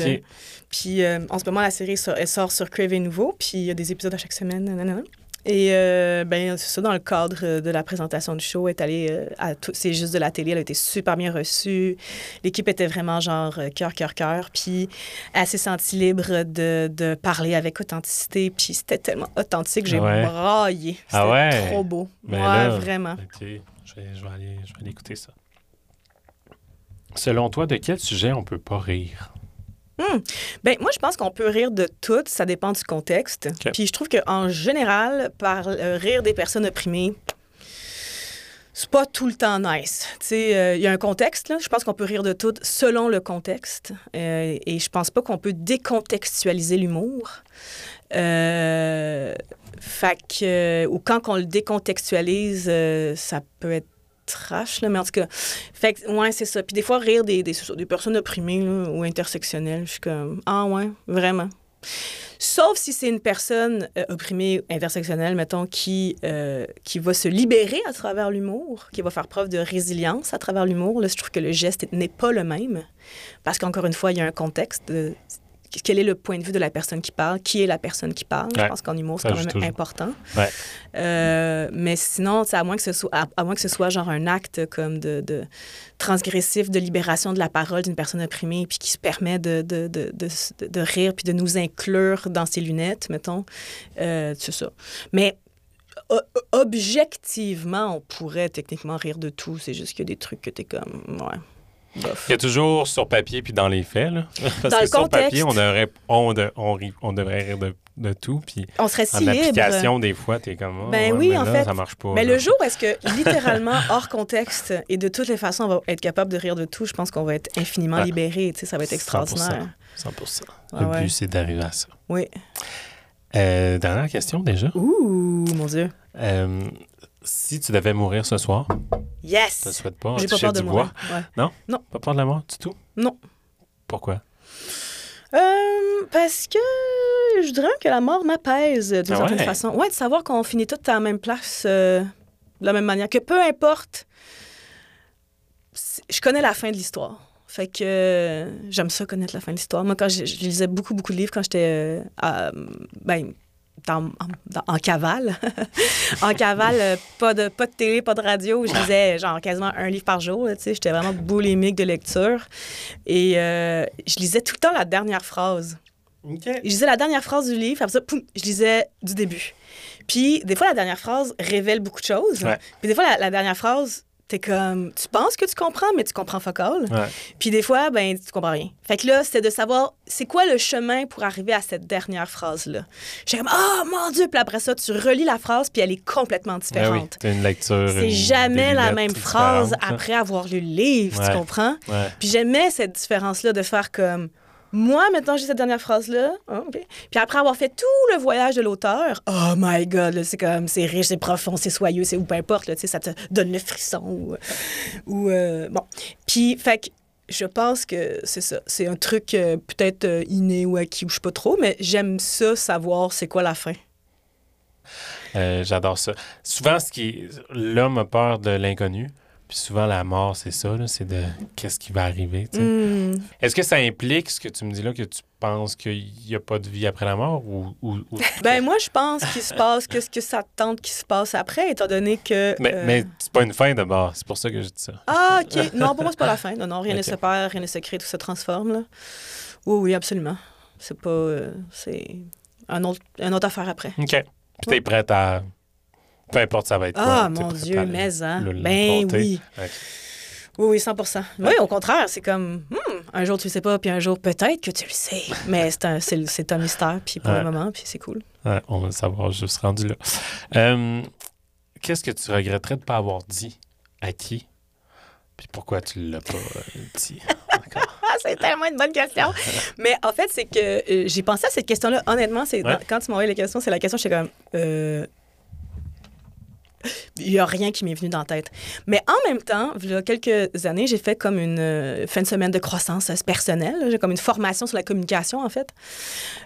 Puis euh, en ce moment, la série sort, elle sort sur Crave et Nouveau, puis il y a des épisodes à chaque semaine. nanana. Et euh, ben, c'est ça, dans le cadre de la présentation du show, elle est allée euh, à tout, c'est juste de la télé, elle a été super bien reçue. L'équipe était vraiment genre euh, cœur, cœur, cœur. Puis elle s'est sentie libre de, de parler avec authenticité. Puis c'était tellement authentique, j'ai Ouais. braillé. C'était Ah ouais? trop beau. Ben ouais, là, vraiment. OK. Je vais, je vais aller, je vais aller écouter ça. Selon toi, de quel sujet on peut pas rire? Ben, moi, je pense qu'on peut rire de tout, ça dépend du contexte. OK. Puis je trouve qu'en général, par euh, rire des personnes opprimées, c'est pas tout le temps nice. Tu sais, euh, il y a un contexte, là. Je pense qu'on peut rire de tout selon le contexte. Euh, et je pense pas qu'on peut décontextualiser l'humour. Euh, fait que, ou quand on le décontextualise, euh, ça peut être trash, là, mais en tout cas, fait que, ouais, c'est ça. Puis des fois, rire des, des, personnes opprimées ou intersectionnelles, je suis comme, ah ouais, vraiment. Sauf si c'est une personne euh, opprimée, intersectionnelle, mettons, qui, euh, qui va se libérer à travers l'humour, qui va faire preuve de résilience à travers l'humour. Là, je trouve que le geste n'est pas le même. Parce qu'encore une fois, il y a un contexte. de- quel est le point de vue de la personne qui parle? Qui est la personne qui parle? Je pense qu'en humour, c'est quand même toujours. important. Ouais. Euh, mais sinon, à moins que ce soit, à, à moins que ce soit genre un acte comme de, de transgressif de libération de la parole d'une personne opprimée, puis qui se permet de, de, de, de, rire puis de nous inclure dans ses lunettes, mettons, euh, c'est ça. Mais objectivement, on pourrait techniquement rire de tout. C'est juste qu'il y a des trucs que t'es comme, ouais, bof. Il y a toujours sur papier puis dans les faits. Là. Parce Dans que le sur contexte. papier, on devrait, on, de- on, rit- on devrait rire de, de tout. Puis On serait si en libre. application, des fois, t'es comme. oh, Ben ouais, oui, mais en là, fait. Ça marche pas. Mais là. le jour où est-ce que, littéralement, hors contexte, et de toutes les façons, on va être capable de rire de tout, je pense qu'on va être infiniment Ouais. libéré. Tu sais, ça va être 100%. extraordinaire. 100 Ah Le ouais. but, c'est d'arriver à ça. Oui. Euh, dernière question déjà. Ouh, mon Dieu. Euh, si tu devais mourir ce soir, je Yes! te souhaite pas. J'ai pas toucher peur de du mourir. bois. Ouais. Pas peur de la mort du tout? Non. Pourquoi? Euh, parce que je dirais que la mort m'apaise d'une Ah certaine ouais? façon. Ouais, de savoir qu'on finit tous à la même place, euh, de la même manière. Que peu importe, je connais la fin de l'histoire. Fait que euh, j'aime ça connaître la fin de l'histoire. Moi, quand je, je lisais beaucoup, beaucoup de livres quand j'étais euh, à- ben, en, cavale. en cavale, pas de, pas de télé, pas de radio. Je lisais genre quasiment un livre par jour. J'étais vraiment boulimique de lecture. Et euh, je lisais tout le temps la dernière phrase. Je lisais la dernière phrase du livre, après ça, poum, je lisais du début. Puis, des fois, la dernière phrase révèle beaucoup de choses. Ouais. Puis, des fois, la, la dernière phrase, t'es comme, tu penses que tu comprends, mais tu comprends. Ouais. Puis, des fois, ben, tu comprends rien. Fait que là, c'était de savoir, c'est quoi le chemin pour arriver à cette dernière phrase-là? J'étais comme, oh mon Dieu! Puis après ça, tu relis la phrase, puis elle est complètement Ah oui, différente. t'as une lecture. C'est jamais la même phrase différentes, après avoir lu le livre, tu comprends? Ouais. Puis j'aimais cette différence-là de faire comme moi, maintenant, j'ai cette dernière phrase-là. Ah. Puis après avoir fait tout le voyage de l'auteur, oh my God, c'est comme, c'est riche, c'est profond, c'est soyeux, c'est ou peu importe, ça te donne le frisson. Ou, euh, bon. Puis, fait que je pense que c'est ça. C'est un truc euh, peut-être euh, inné ou acquis, ou je sais pas trop, mais j'aime ça, savoir c'est quoi la fin. J'adore ça. Souvent, ce qui l'homme a peur de l'inconnu, Puis souvent, la mort, c'est ça, c'est de qu'est-ce qui va arriver. Hmm. Est-ce que ça implique ce que tu me dis là, que tu penses qu'il n'y a pas de vie après la mort ou. ou- ou- Ben moi, je pense qu'il se passe que ce que ça te tente qu'il se passe après, étant donné que... mais, euh, mais c'est pas une fin de mort, c'est pour ça que je dis ça. Ah, OK. Non, pour moi, c'est pas la fin. Non, non, rien ne se perd, rien ne se crée, tout se transforme. Là. Oui, oui, absolument. C'est pas... euh, c'est un autre, une autre affaire après. OK. Puis t'es prête à. Peu importe ça va être quoi. Ah, t'es mon Dieu, mais hein. le- le Ben oui. Oui, oui, 100 Oui, au contraire, c'est comme, hmm, un jour tu le sais pas, puis un jour peut-être que tu le sais. Mais c'est un, c'est, un mystère, puis pour Ouais. le moment, puis c'est cool. Ouais, on va le savoir, je suis rendu là. Euh, Qu'est-ce que tu regretterais de ne pas avoir dit à qui? Puis pourquoi tu ne l'as pas euh, dit? C'est tellement une bonne question. Mais en fait, c'est que euh, j'ai pensé à cette question-là. Honnêtement, c'est Ouais. quand tu m'as envoyé la question, c'est la question, j'étais comme. euh, Il n'y a rien qui m'est venu dans la tête. Mais en même temps, il y a quelques années, j'ai fait comme une euh, fin de semaine de croissance euh, personnelle. J'ai comme une formation sur la communication, en fait.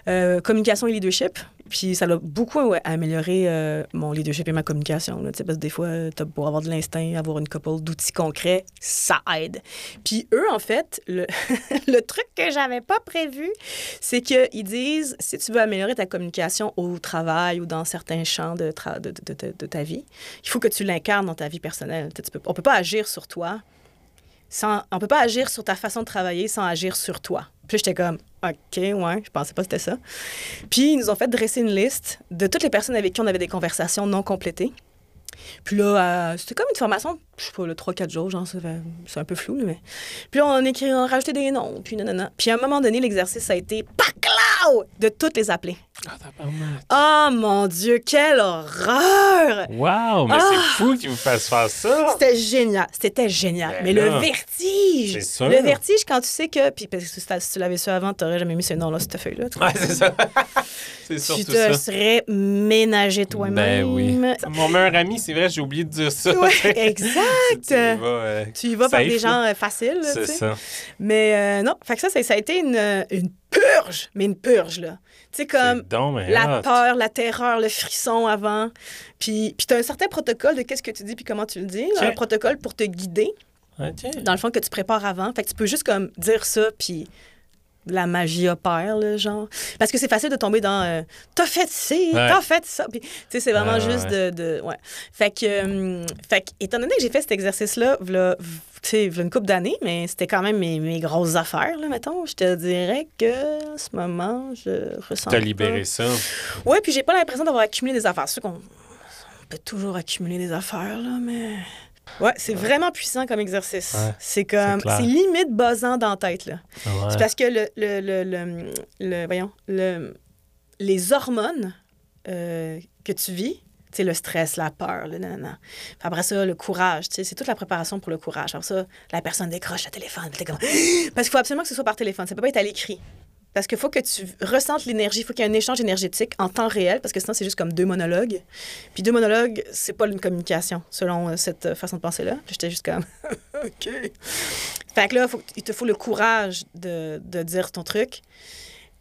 Euh, communication et leadership. Puis ça a beaucoup ouais, amélioré euh, mon leadership et ma communication. Là, parce que des fois, as beau avoir de l'instinct, avoir une couple d'outils concrets, ça aide. Puis eux, en fait, le, truc que j'avais pas prévu, c'est qu'ils disent, si tu veux améliorer ta communication au travail ou dans certains champs de, ta vie, il faut que tu l'incarnes dans ta vie personnelle. Tu peux, on peut pas agir sur toi sans... On peut pas agir sur ta façon de travailler sans agir sur toi. Puis j'étais comme, OK, ouais, je pensais pas que c'était ça. Puis ils nous ont fait dresser une liste de toutes les personnes avec qui on avait des conversations non complétées. Puis là, euh, c'était comme une formation, je sais pas, le 3-4 jours, genre, ça c'est un peu flou, là, mais. Puis là, on écrit, on a rajouté des noms, puis nanana. Puis à un moment donné, l'exercice a été PACLAO de toutes les appeler. Ah. Oh mon Dieu, quelle horreur! Wow, mais Ah! c'est fou qu'ils vous fassent faire ça! C'était génial, c'était génial. Ben mais le vertige! c'est sûr. Le vertige, quand tu sais que. Puis parce que si tu- l'avais su avant, tu n'aurais jamais mis ce nom-là ta feuille-là. Ouais, c'est ça. c'est tu te ça. serais ménagé toi-même. Ben oui. Mon meilleur ami, c'est vrai, j'ai oublié de dire ça. Ouais, Tu exact. y vas, euh, Tu y vas par des gens euh, faciles. là, C'est tu sais. ça. Mais euh, non, fait que ça, ça, a été une, une purge, mais une purge, là. Tu sais, comme donc, la hot. peur, la terreur, le frisson avant. Puis, puis tu as un certain protocole de qu'est-ce que tu dis puis comment tu le dis. Un protocole pour te guider, dans le fond, que tu prépares avant. Fait que tu peux juste comme dire ça, puis la magie opère, là, genre. Parce que c'est facile de tomber dans euh, T'as fait ci, Ouais. t'as fait ça. Puis, tu sais, c'est vraiment juste ouais. de, de- Ouais. Fait que, euh, fait que, étant donné que j'ai fait cet exercice-là, v'là- sais, une couple d'années, mais c'était quand même mes, mes grosses affaires, là, mettons. Je te dirais que, en ce moment, je ressens. T'as pas- libéré ça. Ouais, puis j'ai pas l'impression d'avoir accumulé des affaires. C'est sûr qu'on on peut toujours accumuler des affaires, là, mais. Ouais, c'est vraiment puissant comme exercice. Ouais, c'est comme. C'est limite buzzant dans la tête, là. Ouais. C'est parce que le, le, le, le, le- voyons, le, les hormones euh, que tu vis, tu sais, le stress, la peur, le nanana. Après ça, le courage, c'est toute la préparation pour le courage. Après ça, la personne décroche le téléphone. comme... Parce qu'il faut absolument que ce soit par téléphone. Ça peut pas être à l'écrit. Parce qu'il faut que tu ressentes l'énergie. Il faut qu'il y ait un échange énergétique en temps réel, parce que sinon, c'est juste comme deux monologues. Puis deux monologues, c'est pas une communication, selon euh, cette euh, façon de penser-là. J'étais juste comme, OK. Fait que là, il te faut le courage de, de dire ton truc.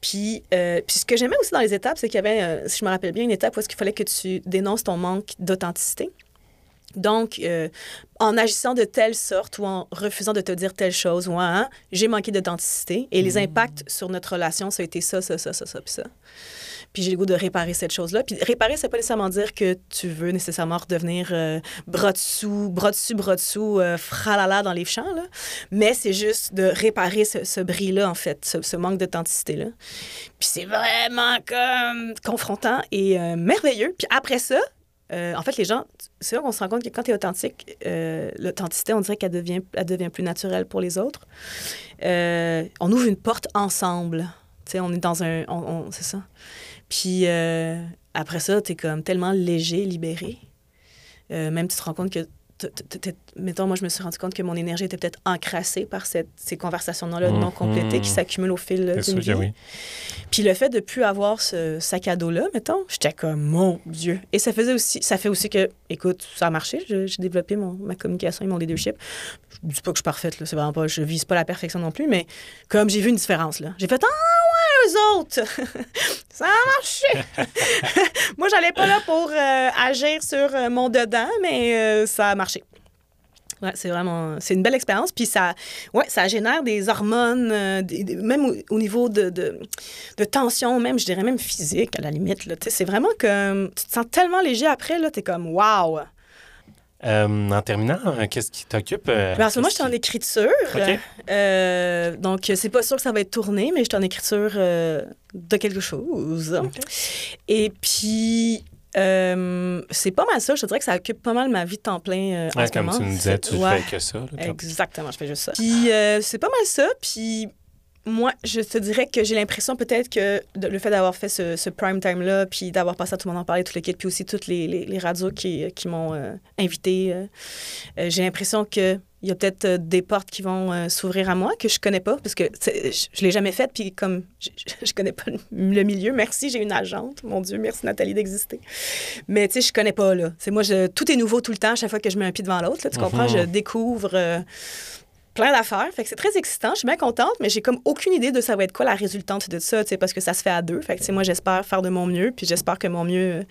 Puis, euh, puis ce que j'aimais aussi dans les étapes, c'est qu'il y avait, si je me rappelle bien, une étape où est-ce qu'il fallait que tu dénonces ton manque d'authenticité. Donc, euh, en agissant de telle sorte ou en refusant de te dire telle chose ou hein, j'ai manqué d'authenticité et les impacts sur notre relation, ça a été ça, ça, ça, ça, ça, puis ça. Puis j'ai le goût de réparer cette chose-là. Puis réparer, c'est pas nécessairement dire que tu veux nécessairement redevenir euh, bras dessous, bras dessus, bras dessous, euh, fralala dans les champs, là. Mais c'est juste de réparer ce, ce bris-là, en fait, ce, ce manque d'authenticité-là. Puis c'est vraiment comme confrontant et euh, merveilleux. Puis après ça, euh, en fait, les gens, c'est là qu'on se rend compte que quand tu es authentique, euh, l'authenticité, on dirait qu'elle devient, elle devient plus naturelle pour les autres. Euh, on ouvre une porte ensemble. Tu sais, on est dans un. on- c'est ça. Puis après ça, tu es comme tellement léger, libéré. Même tu te rends compte que. Mettons, moi, je me suis rendu compte que mon énergie était peut-être encrassée par cette, ces conversations-là non Mhm. complétées qui s'accumulent au fil sûr d'une vie. oui. Puis le fait de plus avoir ce sac à dos-là, mettons, j'étais comme, mon Dieu. Et ça faisait aussi, ça fait aussi que, écoute, ça a marché. J'ai développé mon, ma communication et mon leadership. Je dis pas que je suis parfaite, là. C'est vraiment pas, je vise pas la perfection non plus, mais comme j'ai vu une différence, là. J'ai fait, ah ouais, eux autres! ça a marché! Moi, j'allais pas là pour euh, agir sur euh, mon dedans, mais euh, ça a marché. Ouais, c'est vraiment, c'est une belle expérience. Puis ça, ouais, ça génère des hormones, même au, au niveau de, de, tension, même, je dirais même physique à la limite. Tu C'est vraiment comme, tu te sens tellement léger après, là, t'es comme, wow. Euh, en terminant, euh, qu'est-ce qui t'occupe? euh, Ben, en ce moment, je suis en écriture. OK. Euh, donc, c'est pas sûr que ça va être tourné, mais je suis en écriture de quelque chose. Et puis, euh, c'est pas mal ça. Je te dirais que ça occupe pas mal ma vie de temps plein euh, en ce comme moment. tu nous disais, tu ouais. fais que ça. là, Exactement, je fais juste ça. Puis euh, c'est pas mal ça. Puis moi, je te dirais que j'ai l'impression peut-être que le fait d'avoir fait ce, ce prime time-là, puis d'avoir passé à tout le monde en parler, tout le kit, puis aussi toutes les, les, les radios qui, qui m'ont euh, invité, euh, euh, j'ai l'impression que il y a peut-être des portes qui vont euh, s'ouvrir à moi que je connais pas parce que je, je l'ai jamais fait puis comme je, je, connais pas le, milieu merci j'ai une agente mon dieu merci Nathalie d'exister mais tu sais je connais pas là c'est moi je, tout est nouveau tout le temps à chaque fois que je mets un pied devant l'autre tu comprends Mhm. je découvre euh, plein d'affaires. Fait que c'est très excitant. Je suis bien contente, mais j'ai comme aucune idée de ça va être quoi la résultante de ça, parce que ça se fait à deux. Fait que, moi, j'espère faire de mon mieux, puis j'espère que mon mieux euh,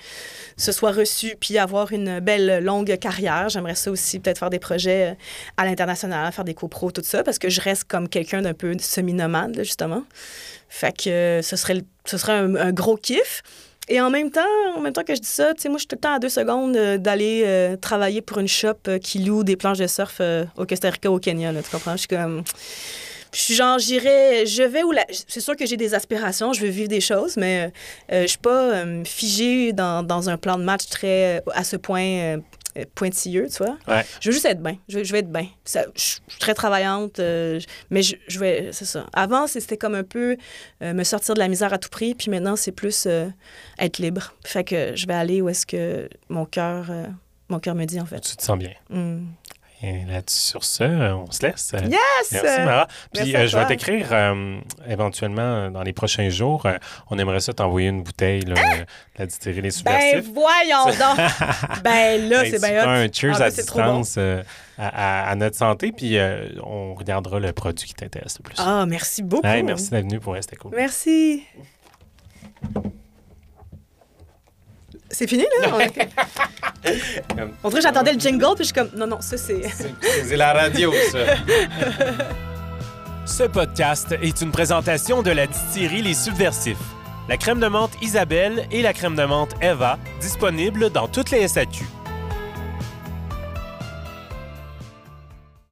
se soit reçu, puis avoir une belle longue carrière. J'aimerais ça aussi, peut-être faire des projets euh, à l'international, faire des copros, tout ça, parce que je reste comme quelqu'un d'un peu semi-nomade, justement. Fait que euh, ce serait, ce serait un gros kiff. Et en même temps, en même temps que je dis ça, tu sais, moi, je suis tout le temps à deux secondes euh, d'aller euh, travailler pour une shop euh, qui loue des planches de surf au Costa Rica, au Kenya, là, tu comprends? Je suis comme... Je suis genre, j'irai, je vais où la... C'est sûr que j'ai des aspirations, je veux vivre des choses, mais je suis pas figée dans, dans un plan de match très, à ce point pointilleux, tu vois. Ouais. Je veux juste être bien. Je, veux- je être bien. Je je suis très travaillante, euh, mais je, je vais... C'est ça. Avant, c'était comme un peu euh, me sortir de la misère à tout prix, puis maintenant, c'est plus euh, être libre. Fait que je vais aller où est-ce que mon cœur... euh, mon cœur me dit, en fait. Tu te sens bien. Mm. Et là-dessus, sur ce, euh, on se laisse. Yes! Merci, Mara. Puis merci euh, je vais t'écrire euh, éventuellement dans les prochains jours. euh, on aimerait ça t'envoyer une bouteille là, de la distillerie Les Ben Subversifs. voyons donc! ben là, c'est bien un cheers Ah, ben, à distance à, notre santé, puis euh, on regardera le produit qui t'intéresse le plus. Ah, merci beaucoup. Merci d'être venu pour c'était cool. Merci. C'est fini, là? On, on dirait que j'attendais le jingle, puis je suis comme, non, non, ça, c'est... C'est la radio, ça. Ce podcast est une présentation de la distillerie Les Subversifs. La crème de menthe Isabelle et la crème de menthe Eva, disponibles dans toutes les SAQ.